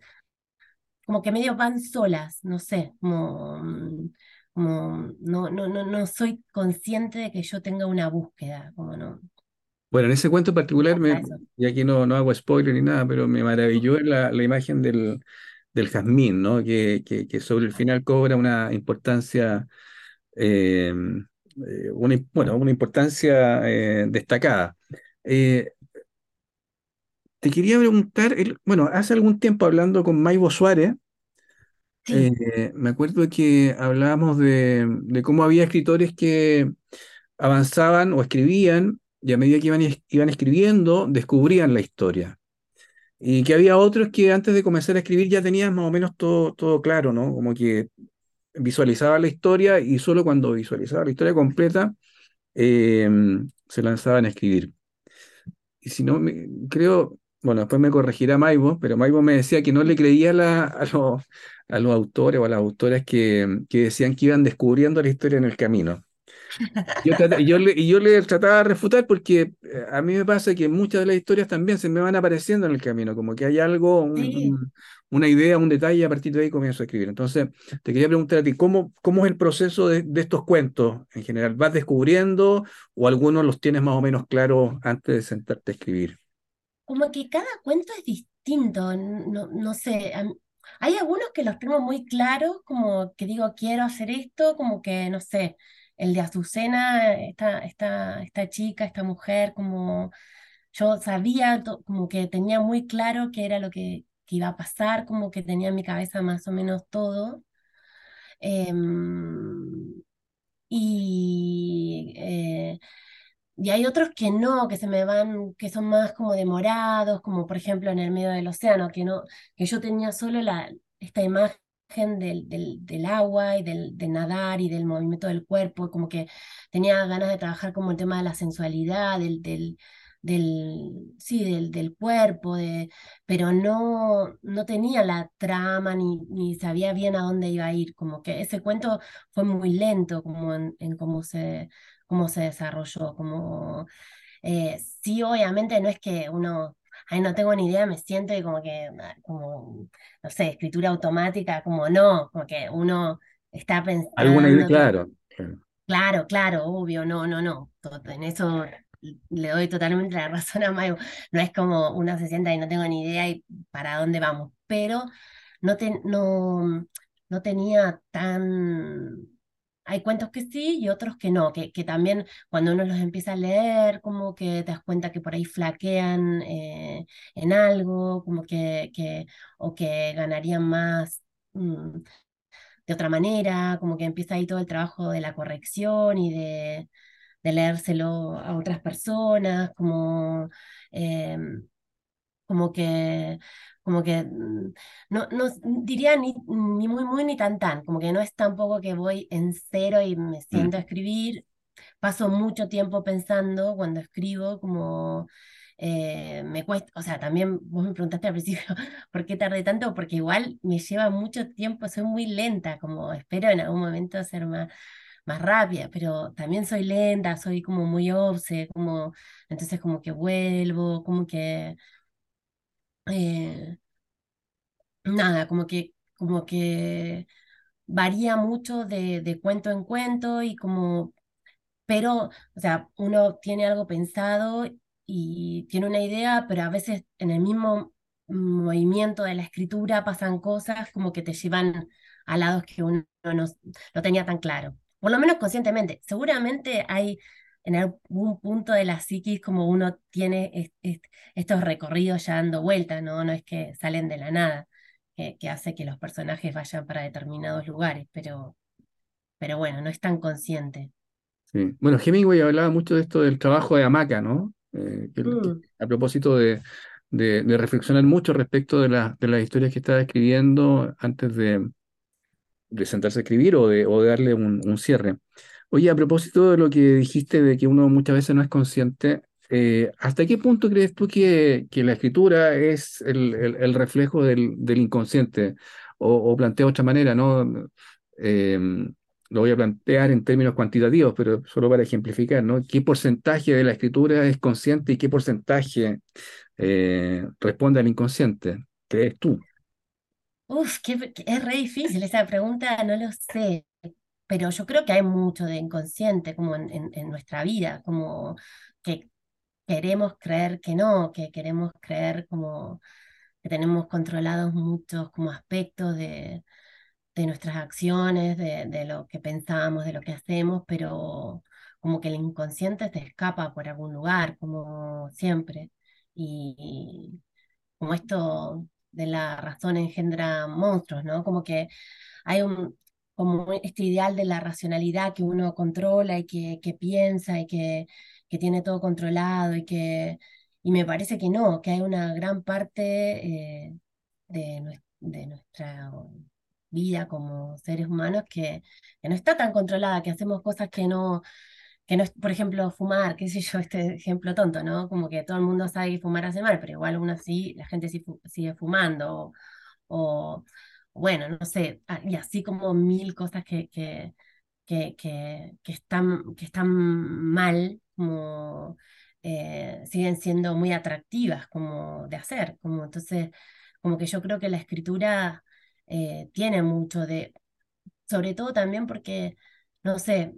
como que medio van solas, no sé, como, mm, como no, no, no, no soy consciente de que yo tenga una búsqueda, como no. Bueno, en ese cuento particular, me, y aquí no, no hago spoiler ni nada, pero me maravilló la, la imagen del, del jazmín, ¿no? Que, que, que, sobre el final cobra una importancia, eh, eh, una, bueno, una importancia eh, destacada. Te quería preguntar, bueno, hace algún tiempo hablando con Maibo Suárez, eh, me acuerdo que hablábamos de, cómo había escritores que avanzaban o escribían y a medida que iban, escribiendo descubrían la historia. Y que había otros que antes de comenzar a escribir ya tenían más o menos todo, todo claro, ¿no? Como que visualizaba la historia y solo cuando visualizaba la historia completa eh, se lanzaban a escribir. Y si no, creo, bueno, después me corregirá Maibo, pero Maibo me decía que no le creía a, los, a los autores o a las autoras que, que decían que iban descubriendo la historia en el camino. y, yo le, yo le trataba de refutar porque eh, a mí me pasa que muchas de las historias también se me van apareciendo en el camino, como que hay algo, una idea, un detalle, y a partir de ahí comienzo a escribir. Entonces, te quería preguntar a ti, ¿cómo, cómo es el proceso de, de estos cuentos en general? ¿Vas descubriendo o algunos los tienes más o menos claros antes de sentarte a escribir? Como que cada cuento es distinto, no, no sé, hay algunos que los tengo muy claros, como que digo, quiero hacer esto, como que, no sé, el de Azucena, esta, esta, esta chica, esta mujer, como yo sabía, como que tenía muy claro qué era lo que, iba a pasar, como que tenía en mi cabeza más o menos todo. Em, y eh, y hay otros que no, que se me van, que son más como demorados, como por ejemplo en el medio del océano, que no, que yo tenía solo la, esta imagen del, del, del, agua y del, de nadar y del movimiento del cuerpo, como que tenía ganas de trabajar como el tema de la sensualidad, del, del, del sí, del, del cuerpo, de, pero no, no tenía la trama ni, ni sabía bien a dónde iba a ir, como que ese cuento fue muy lento como en, en cómo se cómo se desarrolló, como, eh, sí, obviamente no es que uno, ay, no tengo ni idea, me siento y como que, ah, como, no sé, escritura automática, como no, como que uno está pensando. Alguna idea, claro. Claro, claro, obvio, no, no, no, en eso le doy totalmente la razón a Mayo, no es como uno se sienta y no tengo ni idea y para dónde vamos, pero no, te, no, no tenía tan hay cuentos que sí y otros que no, que, que, también cuando uno los empieza a leer, como que te das cuenta que por ahí flaquean eh, en algo, como que, que, o que ganarían más mm, de otra manera, como que empieza ahí todo el trabajo de la corrección y de, de leérselo a otras personas, como... Em, como que, como que mm, no, no diría ni, ni muy, muy, ni tan, tan, como que no es tampoco que voy en cero y me siento a escribir, paso mucho tiempo pensando cuando escribo, como eh, me cuesta, o sea, también vos me preguntaste al principio por qué tardé tanto, porque igual me lleva mucho tiempo, soy muy lenta, como espero en algún momento ser más, más rápida, pero también soy lenta, soy como muy obse, como, entonces como que vuelvo, como que, eh, nada, como que, como que varía mucho de, de cuento en cuento y como pero, o sea, uno tiene algo pensado y tiene una idea, pero a veces en el mismo movimiento de la escritura pasan cosas como que te llevan a lados que uno no, no tenía tan claro, por lo menos conscientemente. Seguramente hay en algún punto de la psiquis como uno tiene estos recorridos ya dando vuelta, ¿no? No es que salen de la nada, que, que, hace que los personajes vayan para determinados lugares, pero, pero bueno, no es tan consciente. Sí. Bueno, Hemingway hablaba mucho de esto del trabajo de hamaca, ¿no? Eh, mm. a propósito de, de, reflexionar mucho respecto de, la, de las historias que estaba escribiendo antes de, de sentarse a escribir o de, o de darle un, un, cierre. Oye, a propósito de lo que dijiste de que uno muchas veces no es consciente, eh, ¿hasta qué punto crees tú que, que la escritura es el, el, reflejo del, del inconsciente? O, o plantea otra manera, ¿no? Eh, lo voy a plantear en términos cuantitativos, pero solo para ejemplificar, ¿no? ¿Qué porcentaje de la escritura es consciente y qué porcentaje eh, responde al inconsciente? ¿Crees tú? Uf, que, es re difícil esa pregunta, no lo sé, pero yo creo que hay mucho de inconsciente como en, nuestra vida, como que queremos creer que no, que queremos creer como que tenemos controlados muchos como aspectos de, de nuestras acciones, de, lo que pensamos, de lo que hacemos, pero como que el inconsciente te escapa por algún lugar, como siempre. Y, como esto de la razón engendra monstruos, ¿no? Como que hay un, como este ideal de la racionalidad que uno controla y que, que piensa y que, que, tiene todo controlado y que, y me parece que no, que hay una gran parte eh, de, de nuestra vida como seres humanos que, que, no está tan controlada, que hacemos cosas que no, que no, por ejemplo, fumar, qué sé yo, este ejemplo tonto, ¿no? Como que todo el mundo sabe que fumar hace mal, pero igual aún así la gente sigue fumando, o, bueno, no sé, ah, y así como mil cosas que, que, que, que, están, que están mal, como eh, siguen siendo muy atractivas como de hacer, como entonces, como que yo creo que la escritura eh, tiene mucho de, sobre todo también porque, no sé,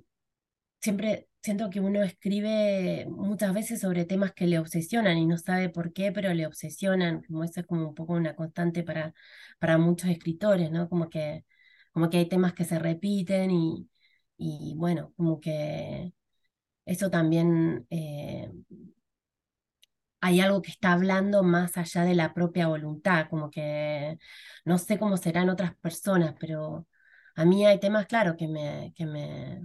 siempre siento que uno escribe muchas veces sobre temas que le obsesionan y no sabe por qué, pero le obsesionan, como eso es como un poco una constante para, para muchos escritores, ¿no? Como que, como que hay temas que se repiten y, y bueno, como que eso también eh, hay algo que está hablando más allá de la propia voluntad, como que no sé cómo serán otras personas, pero a mí hay temas, claro, que me, que me,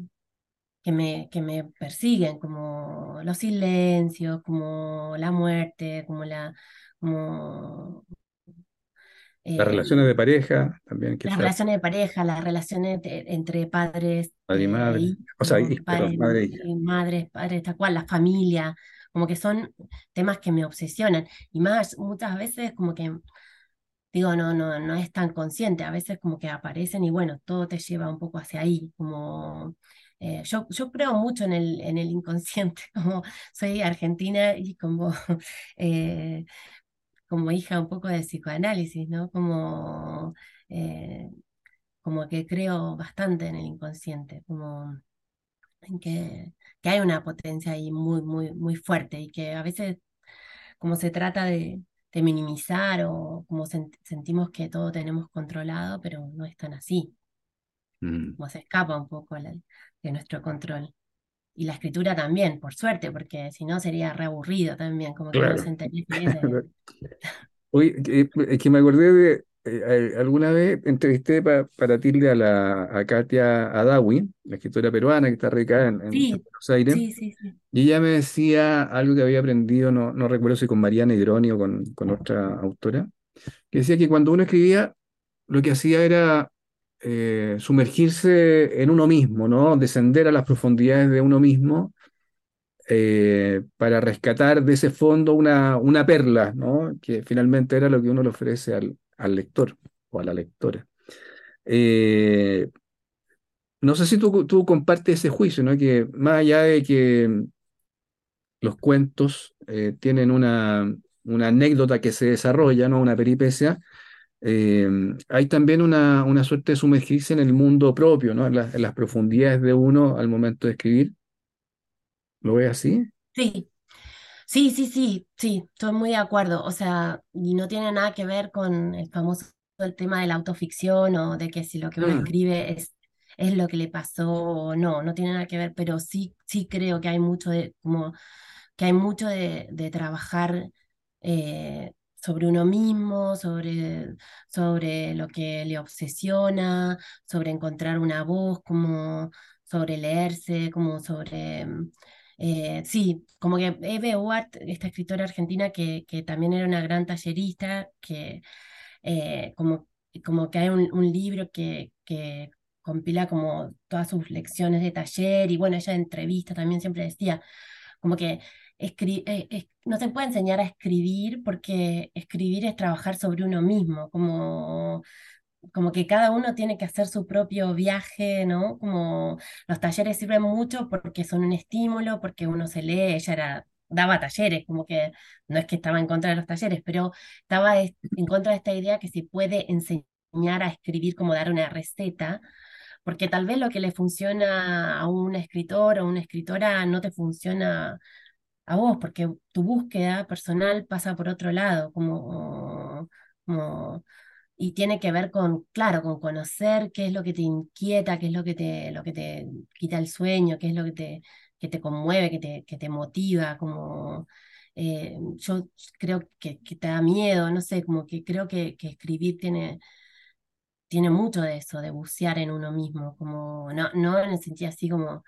que me, que me persiguen, como los silencios, como la muerte, como la... Como, las relaciones de pareja también. Las relaciones de pareja, las relaciones entre padres. Padre y madre. o sea, padre, madre y madres, padres, tal cual, la familia como que son temas que me obsesionan. Y más, muchas veces como que, digo, no, no, no es tan consciente, a veces como que aparecen y bueno, todo te lleva un poco hacia ahí, como... Eh, yo, yo creo mucho en el, en el inconsciente, como soy argentina y como, eh, como hija un poco de psicoanálisis, ¿no? Como, eh, como que creo bastante en el inconsciente, como en que que hay una potencia ahí muy, muy, muy fuerte y que a veces como se trata de, minimizar o como sentimos que todo tenemos controlado, pero no es tan así. Mm. Como se escapa un poco de nuestro control. Y la escritura también, por suerte, porque si no sería reaburrido también, como que no se Oye, es que me acordé de, eh, eh, alguna vez entrevisté para Tilde a, la, a Katia Adawi, la escritora peruana que está radicada en, en Sí, Buenos Aires, sí, sí, sí. y ella me decía algo que había aprendido, no, no recuerdo si con Mariana Hidroni o con, con otra autora, que decía que cuando uno escribía, lo que hacía era eh, sumergirse en uno mismo, ¿no? Descender a las profundidades de uno mismo eh, para rescatar de ese fondo una, una perla, ¿no? Que finalmente era lo que uno le ofrece al, al lector o a la lectora. Eh, no sé si tú, tú compartes ese juicio, ¿no? Que más allá de que los cuentos tienen una, una anécdota que se desarrolla, ¿no? Una peripecia, eh, hay también una, una suerte de sumergirse en el mundo propio, ¿no? En, la- en las profundidades de uno al momento de escribir. ¿Lo ves así? Sí, sí, sí, sí, sí, estoy muy de acuerdo. O sea, y no tiene nada que ver con el famoso el tema de la autoficción o de que si lo que uno Mm. escribe es, es lo que le pasó o no, no tiene nada que ver, pero sí, sí creo que hay mucho de, como, que hay mucho de, de trabajar eh, sobre uno mismo, sobre, sobre lo que le obsesiona, sobre encontrar una voz, como sobre leerse, como sobre... mm, eh, sí, como que Eve Uart, esta escritora argentina que, que también era una gran tallerista, que eh, como, como que hay un, un libro que, que compila como todas sus lecciones de taller y bueno, ella en entrevista también siempre decía como que eh, no se puede enseñar a escribir porque escribir es trabajar sobre uno mismo, como como que cada uno tiene que hacer su propio viaje, ¿no? Como los talleres sirven mucho porque son un estímulo, porque uno se lee, ella era, daba talleres, como que no es que estaba en contra de los talleres, pero estaba es- en contra de esta idea que se puede enseñar a escribir como dar una receta, porque tal vez lo que le funciona a un escritor o una escritora no te funciona a vos, porque tu búsqueda personal pasa por otro lado, como, como y tiene que ver con, claro, con conocer qué es lo que te inquieta, qué es lo que te, lo que te quita el sueño, qué es lo que te, que te conmueve, que te, que te motiva, como eh, yo creo que, te da miedo, no sé, como que creo que, que escribir tiene, tiene mucho de eso, de bucear en uno mismo, como no, no en el sentido así como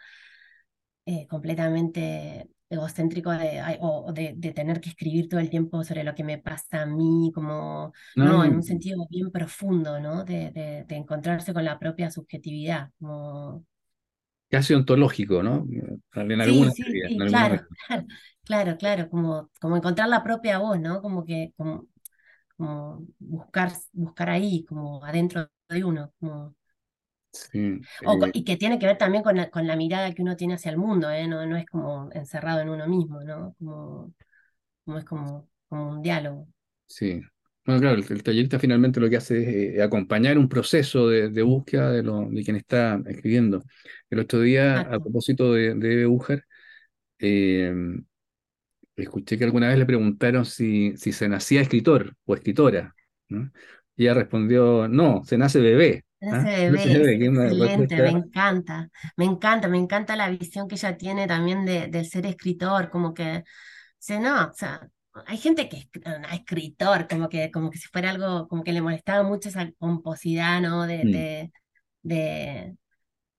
eh, completamente egocéntrico de, ay, o de, de tener que escribir todo el tiempo sobre lo que me pasa a mí, como, no, en un sentido bien profundo, ¿no? De, de, de encontrarse con la propia subjetividad, como... casi ontológico, ¿no? En Sí, alguna sí, en sí, alguna claro, claro, claro, claro, como, como encontrar la propia voz, ¿no? Como que, como, como buscar, buscar ahí, como adentro de uno, como... Sí, O co- eh, y que tiene que ver también con la, con la mirada que uno tiene hacia el mundo, ¿eh? No, no es como encerrado en uno mismo, ¿no? Como, como es como, como un diálogo. sí. Bueno, claro, el, el tallerista finalmente lo que hace es eh, acompañar un proceso de, de búsqueda de, lo, de quien está escribiendo. El otro día, a propósito de, de Újar, eh, escuché que alguna vez le preguntaron si, si se nacía escritor o escritora, ¿no? Y ella respondió, no, se nace bebé. Ese. Se nace bebé excelente, me encanta, me encanta, me encanta la visión que ella tiene también de, del ser escritor, como que, se no, o sea, hay gente que es no, escritor, como que, como que si fuera algo, como que le molestaba mucho esa pomposidad, ¿no? De, Mm, de, de,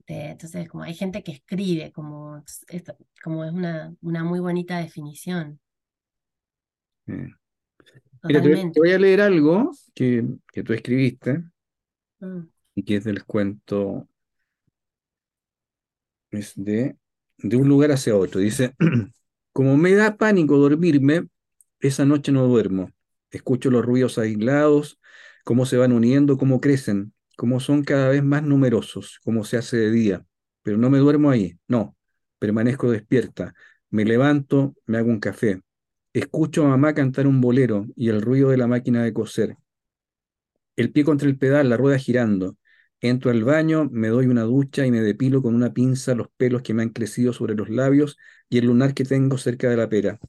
de- entonces, como hay gente que escribe, como, es, como es una, una muy bonita definición, eh. Mira, te, voy a leer algo que, que tú escribiste Mm. Que es del cuento, es de, de un lugar hacia otro. Dice, como me da pánico dormirme, esa noche no duermo. Escucho los ruidos aislados, cómo se van uniendo, cómo crecen, cómo son cada vez más numerosos, cómo se hace de día. Pero no me duermo ahí, no. Permanezco despierta. Me levanto, me hago un café. Escucho a mamá cantar un bolero y el ruido de la máquina de coser. El pie contra el pedal, la rueda girando. Entro al baño, me doy una ducha y me depilo con una pinza los pelos que me han crecido sobre los labios y el lunar que tengo cerca de la pera.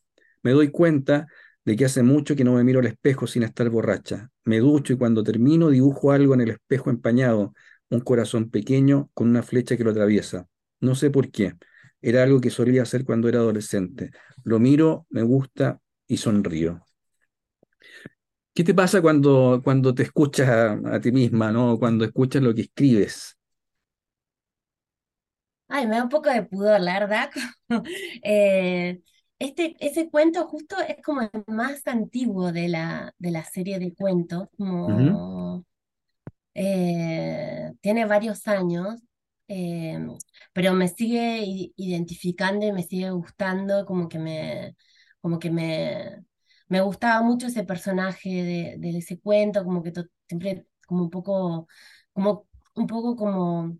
Me doy cuenta de que hace mucho que no me miro al espejo sin estar borracha. Me ducho y cuando termino dibujo algo en el espejo empañado, un corazón pequeño con una flecha que lo atraviesa. No sé por qué. Era algo que solía hacer cuando era adolescente. Lo miro, me gusta y sonrío. ¿Qué te pasa cuando, cuando te escuchas a, a ti misma, ¿no? Cuando escuchas lo que escribes? Ay, me da un poco de pudor, la verdad. Eh, este, ese cuento justo es como el más antiguo de la, de la serie de cuentos, eh, tiene varios años, eh, pero me sigue identificando y me sigue gustando, como que me, como que me, me gustaba mucho ese personaje de, ese cuento, como que siempre como un poco, como un poco como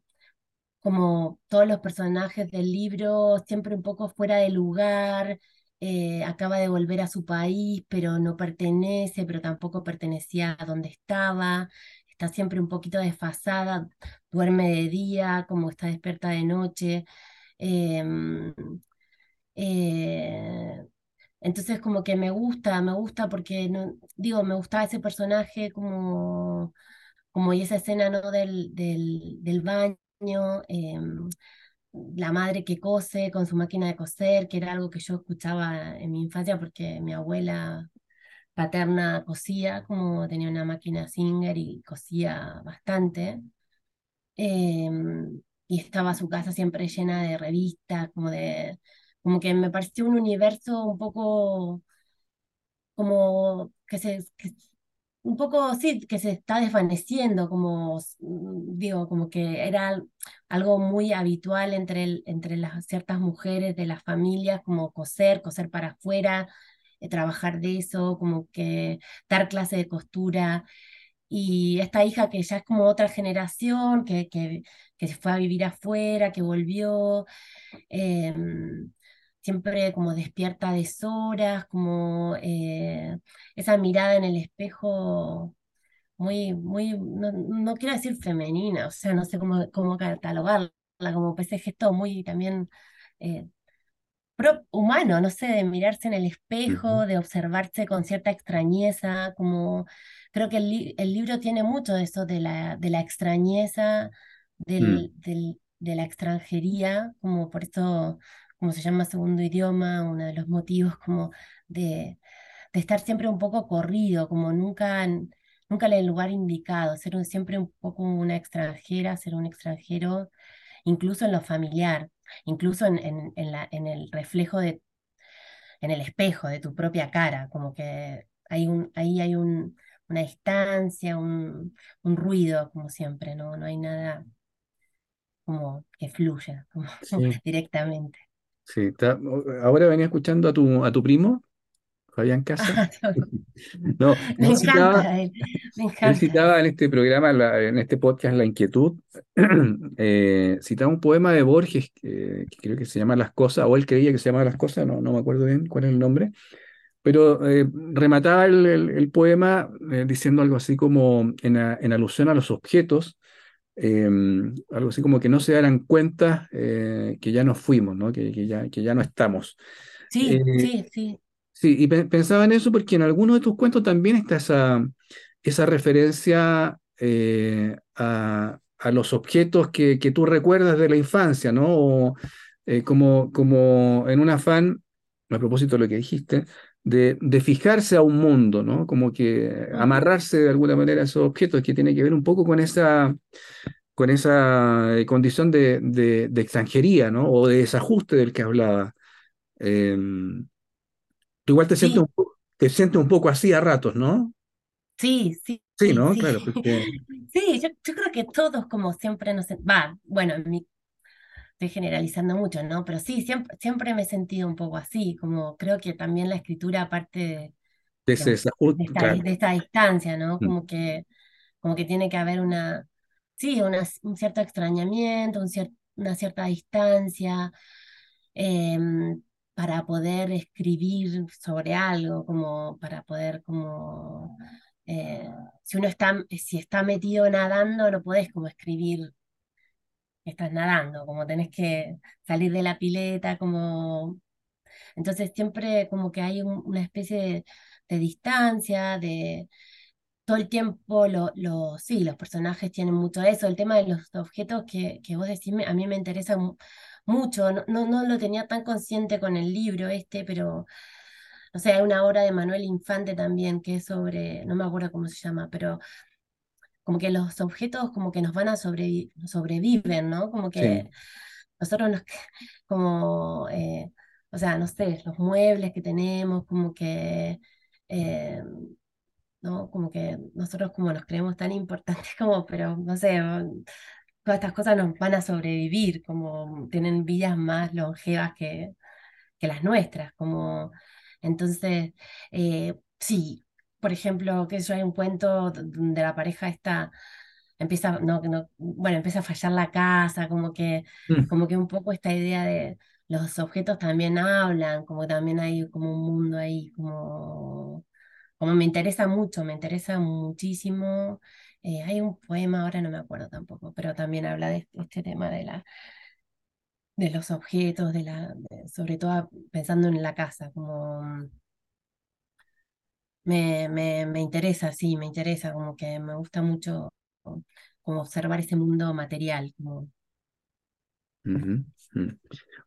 como todos los personajes del libro, siempre un poco fuera de lugar, eh, acaba de volver a su país, pero no pertenece, pero tampoco pertenecía a donde estaba, está siempre un poquito desfasada, duerme de día, como está despierta de noche. em, eh, entonces como que me gusta, me gusta porque, digo, me gustaba ese personaje como, como y esa escena, ¿no? del, del, del baño, em, la madre que cose con su máquina de coser, que era algo que yo escuchaba en mi infancia porque mi abuela paterna cosía, como tenía una máquina Singer y cosía bastante. em, y estaba su casa siempre llena de revistas, como de, como que me pareció un universo un poco como que se, un poco, sí, que se está desvaneciendo, como, mm, digo, como que era al- algo muy habitual entre, entre las ciertas mujeres de las familias, como coser, coser para afuera, eh, trabajar de eso, como que dar clase de costura. Y esta hija que ya es como otra generación, que, que, que se fue a vivir afuera, que volvió, em, siempre como despierta a deshoras, como eh, esa mirada en el espejo muy, muy, no, no quiero decir femenina, o sea, no sé cómo, cómo catalogarla, como ese gesto muy también eh, pro- humano, no sé, de mirarse en el espejo, de observarse con cierta extrañeza, como creo que el, li- el libro tiene mucho de eso, de la, de la extrañeza, mm, del, del- de la extranjería, como por eso, como se llama segundo idioma, uno de los motivos como de, de estar siempre un poco corrido, como nunca, en- nunca en el lugar indicado, ser un- siempre un poco una extranjera, ser un extranjero, incluso en lo familiar incluso en, en, en la, en el reflejo de, en el espejo de tu propia cara, como que hay un, ahí hay un, una distancia, un, un ruido, como siempre, ¿no? No hay nada como que fluya como sí, directamente. Sí. está- ahora venía escuchando a tu, a tu primo, Fabián Casa. Ah, No, me él citaba, encanta él, me él encanta. citaba en este programa, la- en este podcast, La Inquietud, eh, citaba un poema de Borges, que, que creo que se llama Las Cosas, o él creía que se llamaba Las Cosas, no, no me acuerdo bien cuál es el nombre, pero eh, remataba el, el- el poema eh, diciendo algo así como en, a- en alusión a los objetos, eh, algo así como que no se darán cuenta eh, que ya nos fuimos, ¿no? Que, que ya, que ya no estamos. Sí, Eh, sí, sí, Sí, y pe- pensaba en eso porque en algunos de tus cuentos también está esa, esa referencia eh, a, a los objetos que, que tú recuerdas de la infancia, ¿no? O, como, como en un afán, a propósito de lo que dijiste, de, de fijarse a un mundo, ¿no? Como que amarrarse de alguna manera a esos objetos, que tiene que ver un poco con esa, con esa eh, condición de, de, de extranjería, ¿no? O de desajuste del que hablaba. Em, Tú igual te sientes Sí, un poco, te sientes un poco así a ratos, ¿no? sí, sí, Sí, sí, ¿no? sí. Claro, porque Sí, yo, yo creo que todos como siempre nos... Va, bueno, en mi estoy generalizando mucho, ¿no? Pero sí, siempre, siempre me he sentido un poco así, como creo que también la escritura, aparte de, esta, de esta distancia, ¿no? Mm. Como que, como que tiene que haber una, sí, una, un cierto extrañamiento, un cier- una cierta distancia, em, para poder escribir sobre algo, como para poder como... eh, si uno está, si está metido nadando, no podés como escribir estás nadando, como tenés que salir de la pileta, como... Entonces siempre como que hay un- una especie de, distancia, de todo el tiempo, lo, sí, los personajes tienen mucho eso, el tema de los objetos que, que vos decís, a mí me interesa mu- mucho, no, no, no lo tenía tan consciente con el libro este, pero no sé, hay una obra de Manuel Infante también que es sobre, no me acuerdo cómo se llama, pero como que los objetos como que nos van a sobrevi sobreviven, ¿no? Como que nosotros nos, como, eh, o sea, no sé, los muebles que tenemos, como que, eh, ¿no? Como que nosotros como nos creemos tan importantes como, pero no sé, todas estas cosas nos van a sobrevivir, como tienen vidas más longevas que, que las nuestras, como, entonces, eh, sí, por ejemplo, que yo hay un cuento donde la pareja está empieza, no, no, bueno, empieza a fallar la casa, como que, mm. como que un poco esta idea de los objetos también hablan, como también hay como un mundo ahí, como, como me interesa mucho, me interesa muchísimo. Eh, hay un poema, ahora no me acuerdo tampoco, pero también habla de este tema de la de los objetos, de la, sobre todo pensando en la casa, como me, me, me interesa, sí, me interesa, como que me gusta mucho como observar ese mundo material. Como...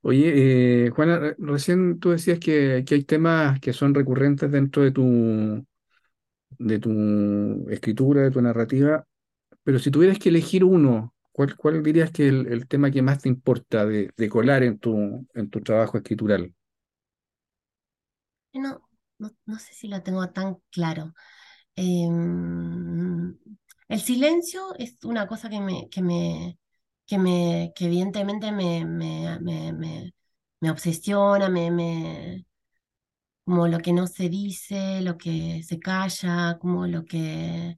Oye, eh, Juana, recién tú decías que, que, hay temas que son recurrentes dentro de tu, de tu escritura, de tu narrativa, pero si tuvieras que elegir uno, ¿cuál, cuál dirías que es el, el, tema que más te importa de, de, colar en tu, en tu trabajo escritural? No, no, no sé si lo tengo tan claro. Eh, el silencio es una cosa que me, que me, que me, que evidentemente me, me, me, me obsesiona, me, me, como lo que no se dice, lo que se calla, como lo que,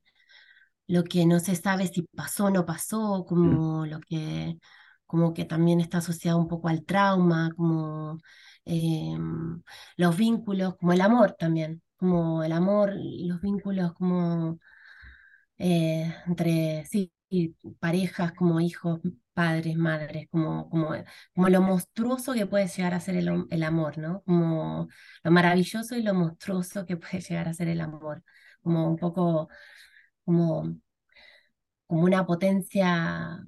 lo que no se sabe si pasó o no pasó, como lo que, como que también está asociado un poco al trauma, como em, los vínculos, como el amor también, como el amor, los vínculos como eh, entre sí, parejas, como hijos, padres, madres, como, como, como lo monstruoso que puede llegar a ser el, el, amor, ¿no? Como lo maravilloso y lo monstruoso que puede llegar a ser el amor, como un poco como, como una potencia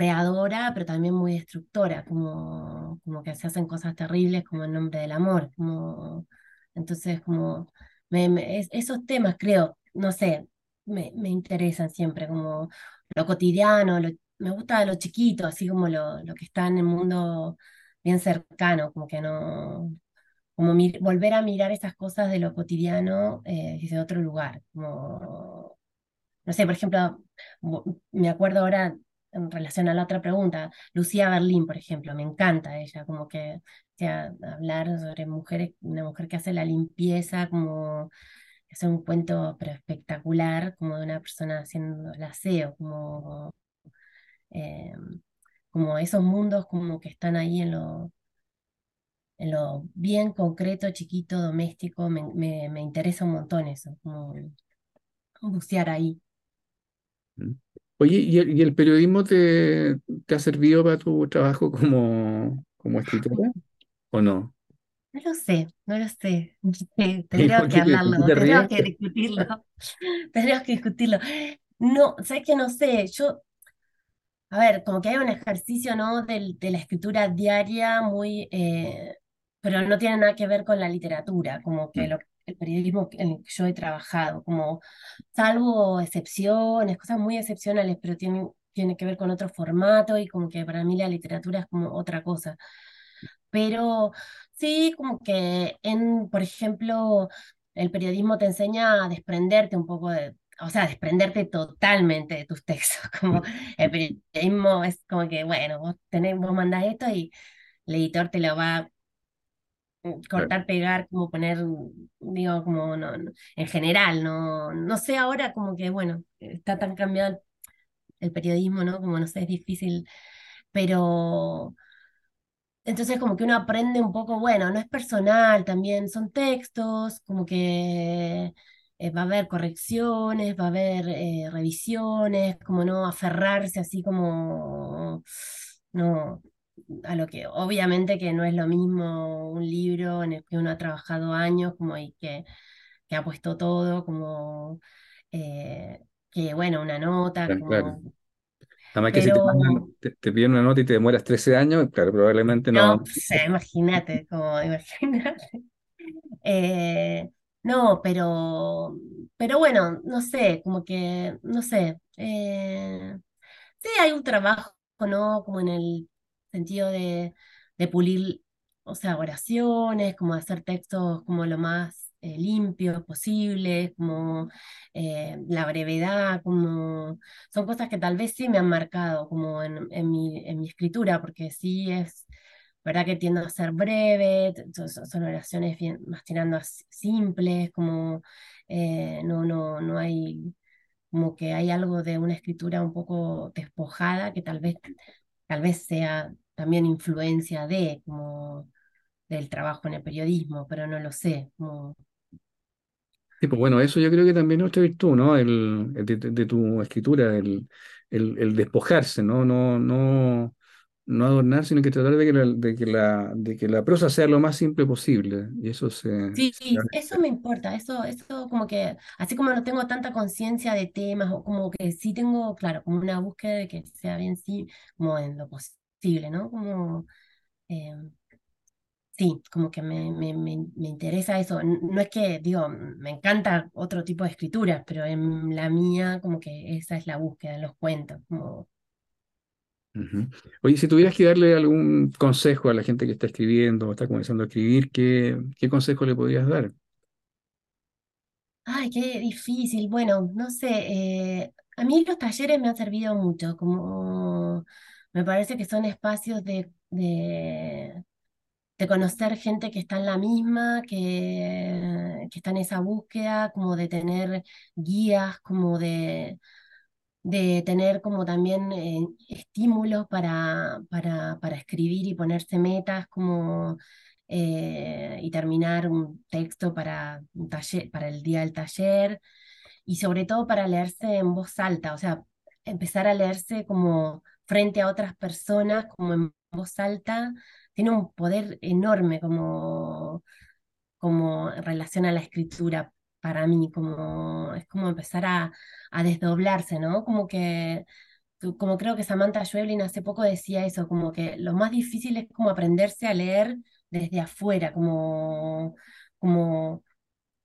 creadora, pero también muy destructora, como, como que se hacen cosas terribles como en nombre del amor, como, entonces como esos temas creo, no sé, me, me interesan siempre, como lo cotidiano, me gusta lo chiquito, así como lo, lo, que está en el mundo bien cercano, como que no, como volver a mirar esas cosas de lo cotidiano eh, desde otro lugar, no sé, por ejemplo, me acuerdo ahora en relación a la otra pregunta, Lucía Berlín, por ejemplo, me encanta ella, como que, sea, hablar sobre mujeres, una mujer que hace la limpieza, como es un cuento pero espectacular, como de una persona haciendo el aseo, como, eh, como esos mundos como que están ahí en lo, en lo bien concreto, chiquito, doméstico, me, me, interesa un montón eso, como bucear ahí. Oye, ¿y el, y el periodismo te, te, ha servido para tu trabajo como, como escritora o no? No lo sé, no lo sé. Tendríamos que hablarlo, tendríamos que discutirlo. Tendríamos que discutirlo. No, ¿sabes que No sé, yo, a ver, como que hay un ejercicio, ¿no? De, de la escritura diaria muy, eh, pero no tiene nada que ver con la literatura, como que mm. lo, el periodismo en el que yo he trabajado, como salvo excepciones, cosas muy excepcionales, pero tiene, tiene que ver con otro formato y como que para mí la literatura es como otra cosa. Pero sí, como que en, por ejemplo, el periodismo te enseña a desprenderte un poco de, o sea, desprenderte totalmente de tus textos. Como el periodismo es como que, bueno, vos, tenés, vos mandás esto y el editor te lo va cortar, pegar, como poner, digo, como no, en general, no, no sé ahora como que, bueno, está tan cambiado el periodismo, ¿no? Como no sé, es difícil, pero entonces como que uno aprende un poco, bueno, no es personal, también son textos, como que eh, va a haber correcciones, va a haber eh, revisiones, como no aferrarse así como, no, a lo que obviamente que no es lo mismo un libro en el que uno ha trabajado años, como y que, que ha puesto todo, como eh, que bueno, una nota, como... Además que si te, piden una nota y te demoras 13 años, claro, probablemente no. No, imagínate, como imagínate. Eh, no, pero, pero bueno, no sé, como que, no sé. eh, sí, hay un trabajo, ¿no? Como en el sentido de, de pulir, o sea, oraciones, como hacer textos como lo más eh, limpios posible, como eh, la brevedad, como son cosas que tal vez sí me han marcado como en, en mi, en mi escritura, porque sí es ¿verdad? Que tiendo a ser breve, son oraciones más tirando a simples, como eh, no, no, no hay, como que hay algo de una escritura un poco despojada que tal vez, tal vez sea también influencia de, como del trabajo en el periodismo, pero no lo sé. como- Sí, pues bueno, eso yo creo que también es otra virtud, ¿no? El, de tu escritura, el, el, el despojarse, ¿no? No, no, no adornar, sino que tratar de que la, de que la, de que la prosa sea lo más simple posible. Y eso se, Sí, eso me importa, eso, eso como que, así como no tengo tanta conciencia de temas, o como que sí tengo, claro, como una búsqueda de que sea bien, sí, como en lo posible, ¿no? Como, eh, sí, como que me, me, me, me interesa eso. No es que, digo, me encanta otro tipo de escrituras, pero en la mía como que esa es la búsqueda en los cuentos, como Oye, si tuvieras que darle algún consejo a la gente que está escribiendo o está comenzando a escribir, ¿qué, qué consejo le podrías dar? Ay, qué difícil. Bueno, no sé, eh, a mí los talleres me han servido mucho, como me parece que son espacios de, de, de conocer gente que está en la misma, que, que está en esa búsqueda, como de tener guías, como de, de tener como también eh, estímulos para, para, para escribir y ponerse metas, como eh, y terminar un texto para un taller, para el día del taller, y sobre todo para leerse en voz alta, o sea, empezar a leerse como frente a otras personas, como en voz alta, tiene un poder enorme como como en relación a la escritura para mí, como es como empezar a, a desdoblarse, ¿no? Como que, como creo que Samantha Schweblin hace poco decía eso, como que lo más difícil es como aprenderse a leer desde afuera, como, como,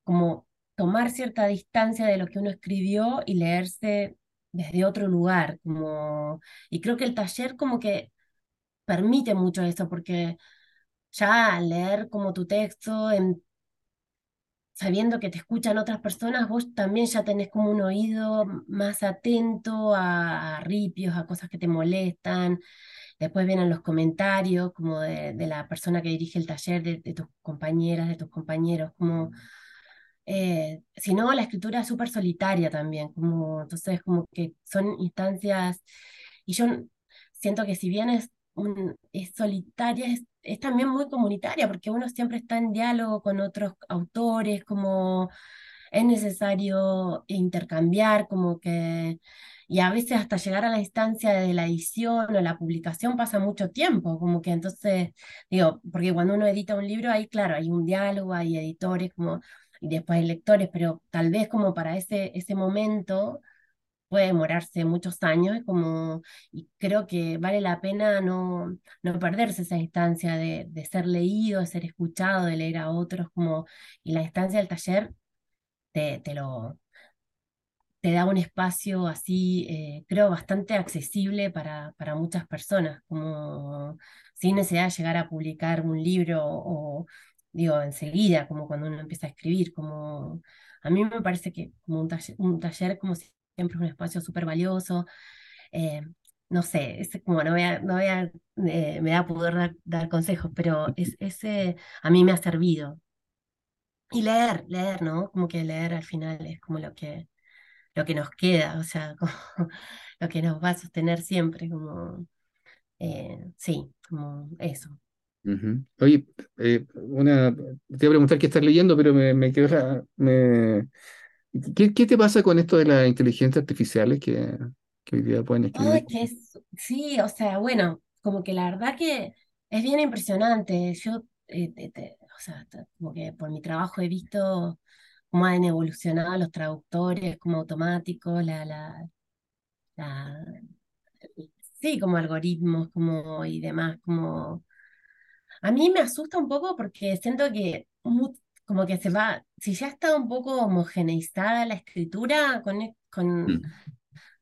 como tomar cierta distancia de lo que uno escribió y leerse desde otro lugar, como, y creo que el taller como que permite mucho eso, porque ya leer como tu texto en sabiendo que te escuchan otras personas, vos también ya tenés como un oído más atento a, a ripios, a cosas que te molestan. Después vienen los comentarios como de, de la persona que dirige el taller, de, de tus compañeras, de tus compañeros, como... Eh, si no, la escritura es súper solitaria también, como, entonces como que son instancias, y yo siento que si bien es, un- es solitaria, es, es también muy comunitaria, porque uno siempre está en diálogo con otros autores, como es necesario intercambiar, como que, y a veces hasta llegar a la instancia de la edición o la publicación pasa mucho tiempo, como que entonces, digo, porque cuando uno edita un libro, ahí claro, hay un diálogo, hay editores, como y después hay lectores, pero tal vez como para ese, ese momento puede demorarse muchos años, como, y creo que vale la pena no, no perderse esa instancia de, de ser leído, de ser escuchado, de leer a otros, como, y la instancia del taller te, te lo, te da un espacio así, eh, creo, bastante accesible para, para muchas personas, como sin necesidad de llegar a publicar un libro o, digo, enseguida, como cuando uno empieza a escribir, como a mí me parece que como un taller, un taller como siempre es un espacio súper valioso, eh, no sé, es como no voy a, no voy a, eh, me da poder dar, dar consejos, pero es, ese a mí me ha servido. Y leer, leer, ¿no? Como que leer al final es como lo que lo que nos queda, o sea, como lo que nos va a sostener siempre, como, eh, sí, como eso. Ujú. Oye, eh, una, te iba a preguntar qué estás leyendo, pero me, me quedó la- me- ¿qué, qué te pasa con esto de las inteligencias artificiales que, que hoy día pueden escribir? Que es, sí, o sea, bueno, como que la verdad que es bien impresionante. Yo, eh, te- te- o sea, t- como que por mi trabajo he visto cómo han evolucionado los traductores como automáticos, la, la, la, sí, como algoritmos, como y demás, como A mí me asusta un poco porque siento que como que se va, si ya está un poco homogeneizada la escritura, con, e, con, mm.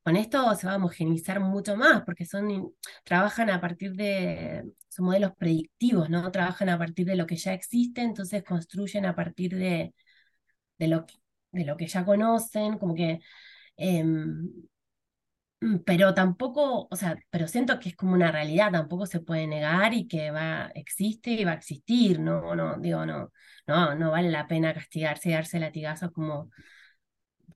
con esto se va a homogeneizar mucho más, porque son, trabajan a partir de, son modelos predictivos, ¿no? Trabajan a partir de lo que ya existe, entonces construyen a partir de, de, lo, que, de lo que ya conocen, como que... Em, pero tampoco, o sea, pero siento que es como una realidad, tampoco se puede negar y que va, existe y va a existir, no, no, digo, no, no, no vale la pena castigarse y darse latigazos como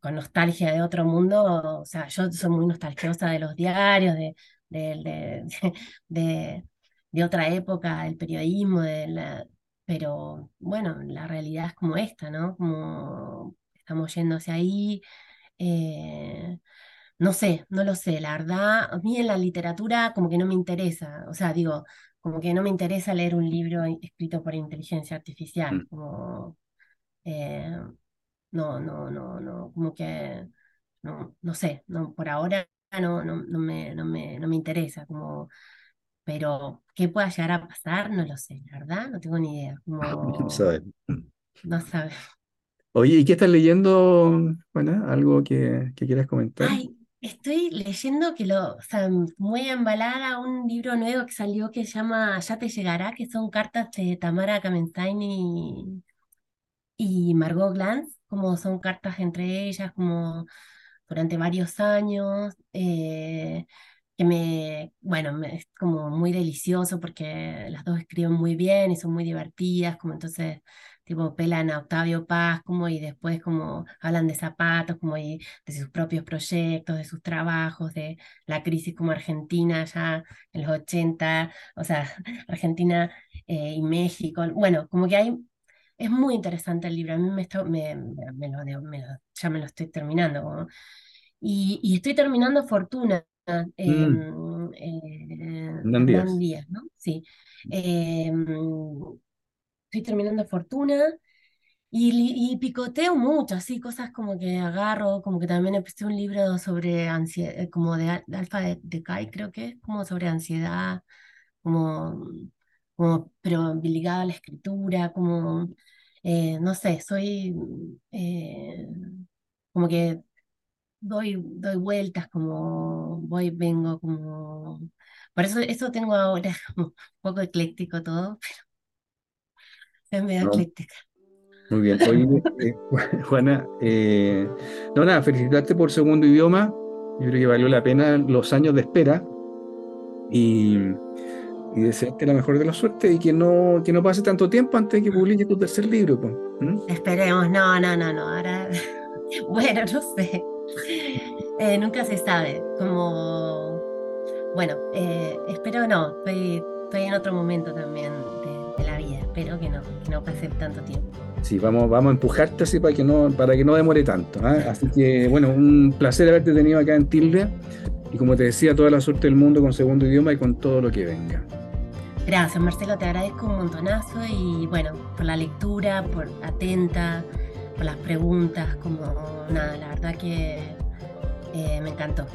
con nostalgia de otro mundo, o sea, yo soy muy nostalgiosa de los diarios, de, de, de, otra época, del periodismo, pero bueno, la realidad es como esta, ¿no? Como estamos yéndose ahí. Eh, no sé, no lo sé, la verdad, a mí en la literatura como que no me interesa, o sea, digo, como que no me interesa leer un libro escrito por inteligencia artificial, mm. como, eh, no, no, no, no, como que, no, no sé, no, por ahora no, no, no, me, no, me, no me interesa, como, pero qué pueda llegar a pasar, no lo sé, la verdad, no tengo ni idea, como, no sabes. No sabes. Oye, ¿y qué estás leyendo, Juana? ¿Algo que, que quieras comentar? Estoy leyendo que lo, o sea, muy embalada un libro nuevo que salió que se llama Ya te llegará, que son cartas de Tamara Kamenstein y, y Margot Glantz, como son cartas entre ellas, como durante varios años, eh, que me, bueno, es como muy delicioso porque las dos escriben muy bien y son muy divertidas, como entonces tipo pelan a Octavio Paz, como y después como hablan de zapatos, como y de sus propios proyectos, de sus trabajos, de la crisis como Argentina ya en los 80, o sea, Argentina eh, y México, bueno, como que hay, es muy interesante el libro, a mí me, está, me, me, lo, ya me lo estoy terminando, y, y, estoy terminando Fortuna. Mm. Eh, Díaz. ¿no? Sí. Eh, estoy terminando Fortuna y, picoteo mucho, así, cosas como que agarro, como que también empecé un libro sobre ansiedad, eh, como de, Alfa de, Kai, creo que es, como sobre ansiedad, como, como pero ligado a la escritura, como, eh, no sé, soy eh, como que doy, doy vueltas, como voy, vengo, como... Por eso eso tengo ahora un poco ecléctico todo, pero es medio Muy bien. Oye, eh, Juana, eh, no, nada, felicitarte por segundo idioma. Yo creo que valió la pena los años de espera y, y desearte la mejor de la suerte y que no, que no pase tanto tiempo antes de que publiques tu tercer libro. Esperemos, no, no, no, no. Ahora, bueno, no sé. Eh, nunca se sabe. Como, bueno, espero no. Estoy, estoy en otro momento también espero que no, que no pase tanto tiempo. Sí, vamos, vamos a empujarte así para que no, para que no demore tanto. ¿ah? Así que, bueno, un placer haberte tenido acá en Tilde. Y como te decía, toda la suerte del mundo con segundo idioma y con todo lo que venga. Gracias, Marcelo, te agradezco un montonazo y bueno, por la lectura, por atenta, por las preguntas, como nada, la verdad que eh, me encantó.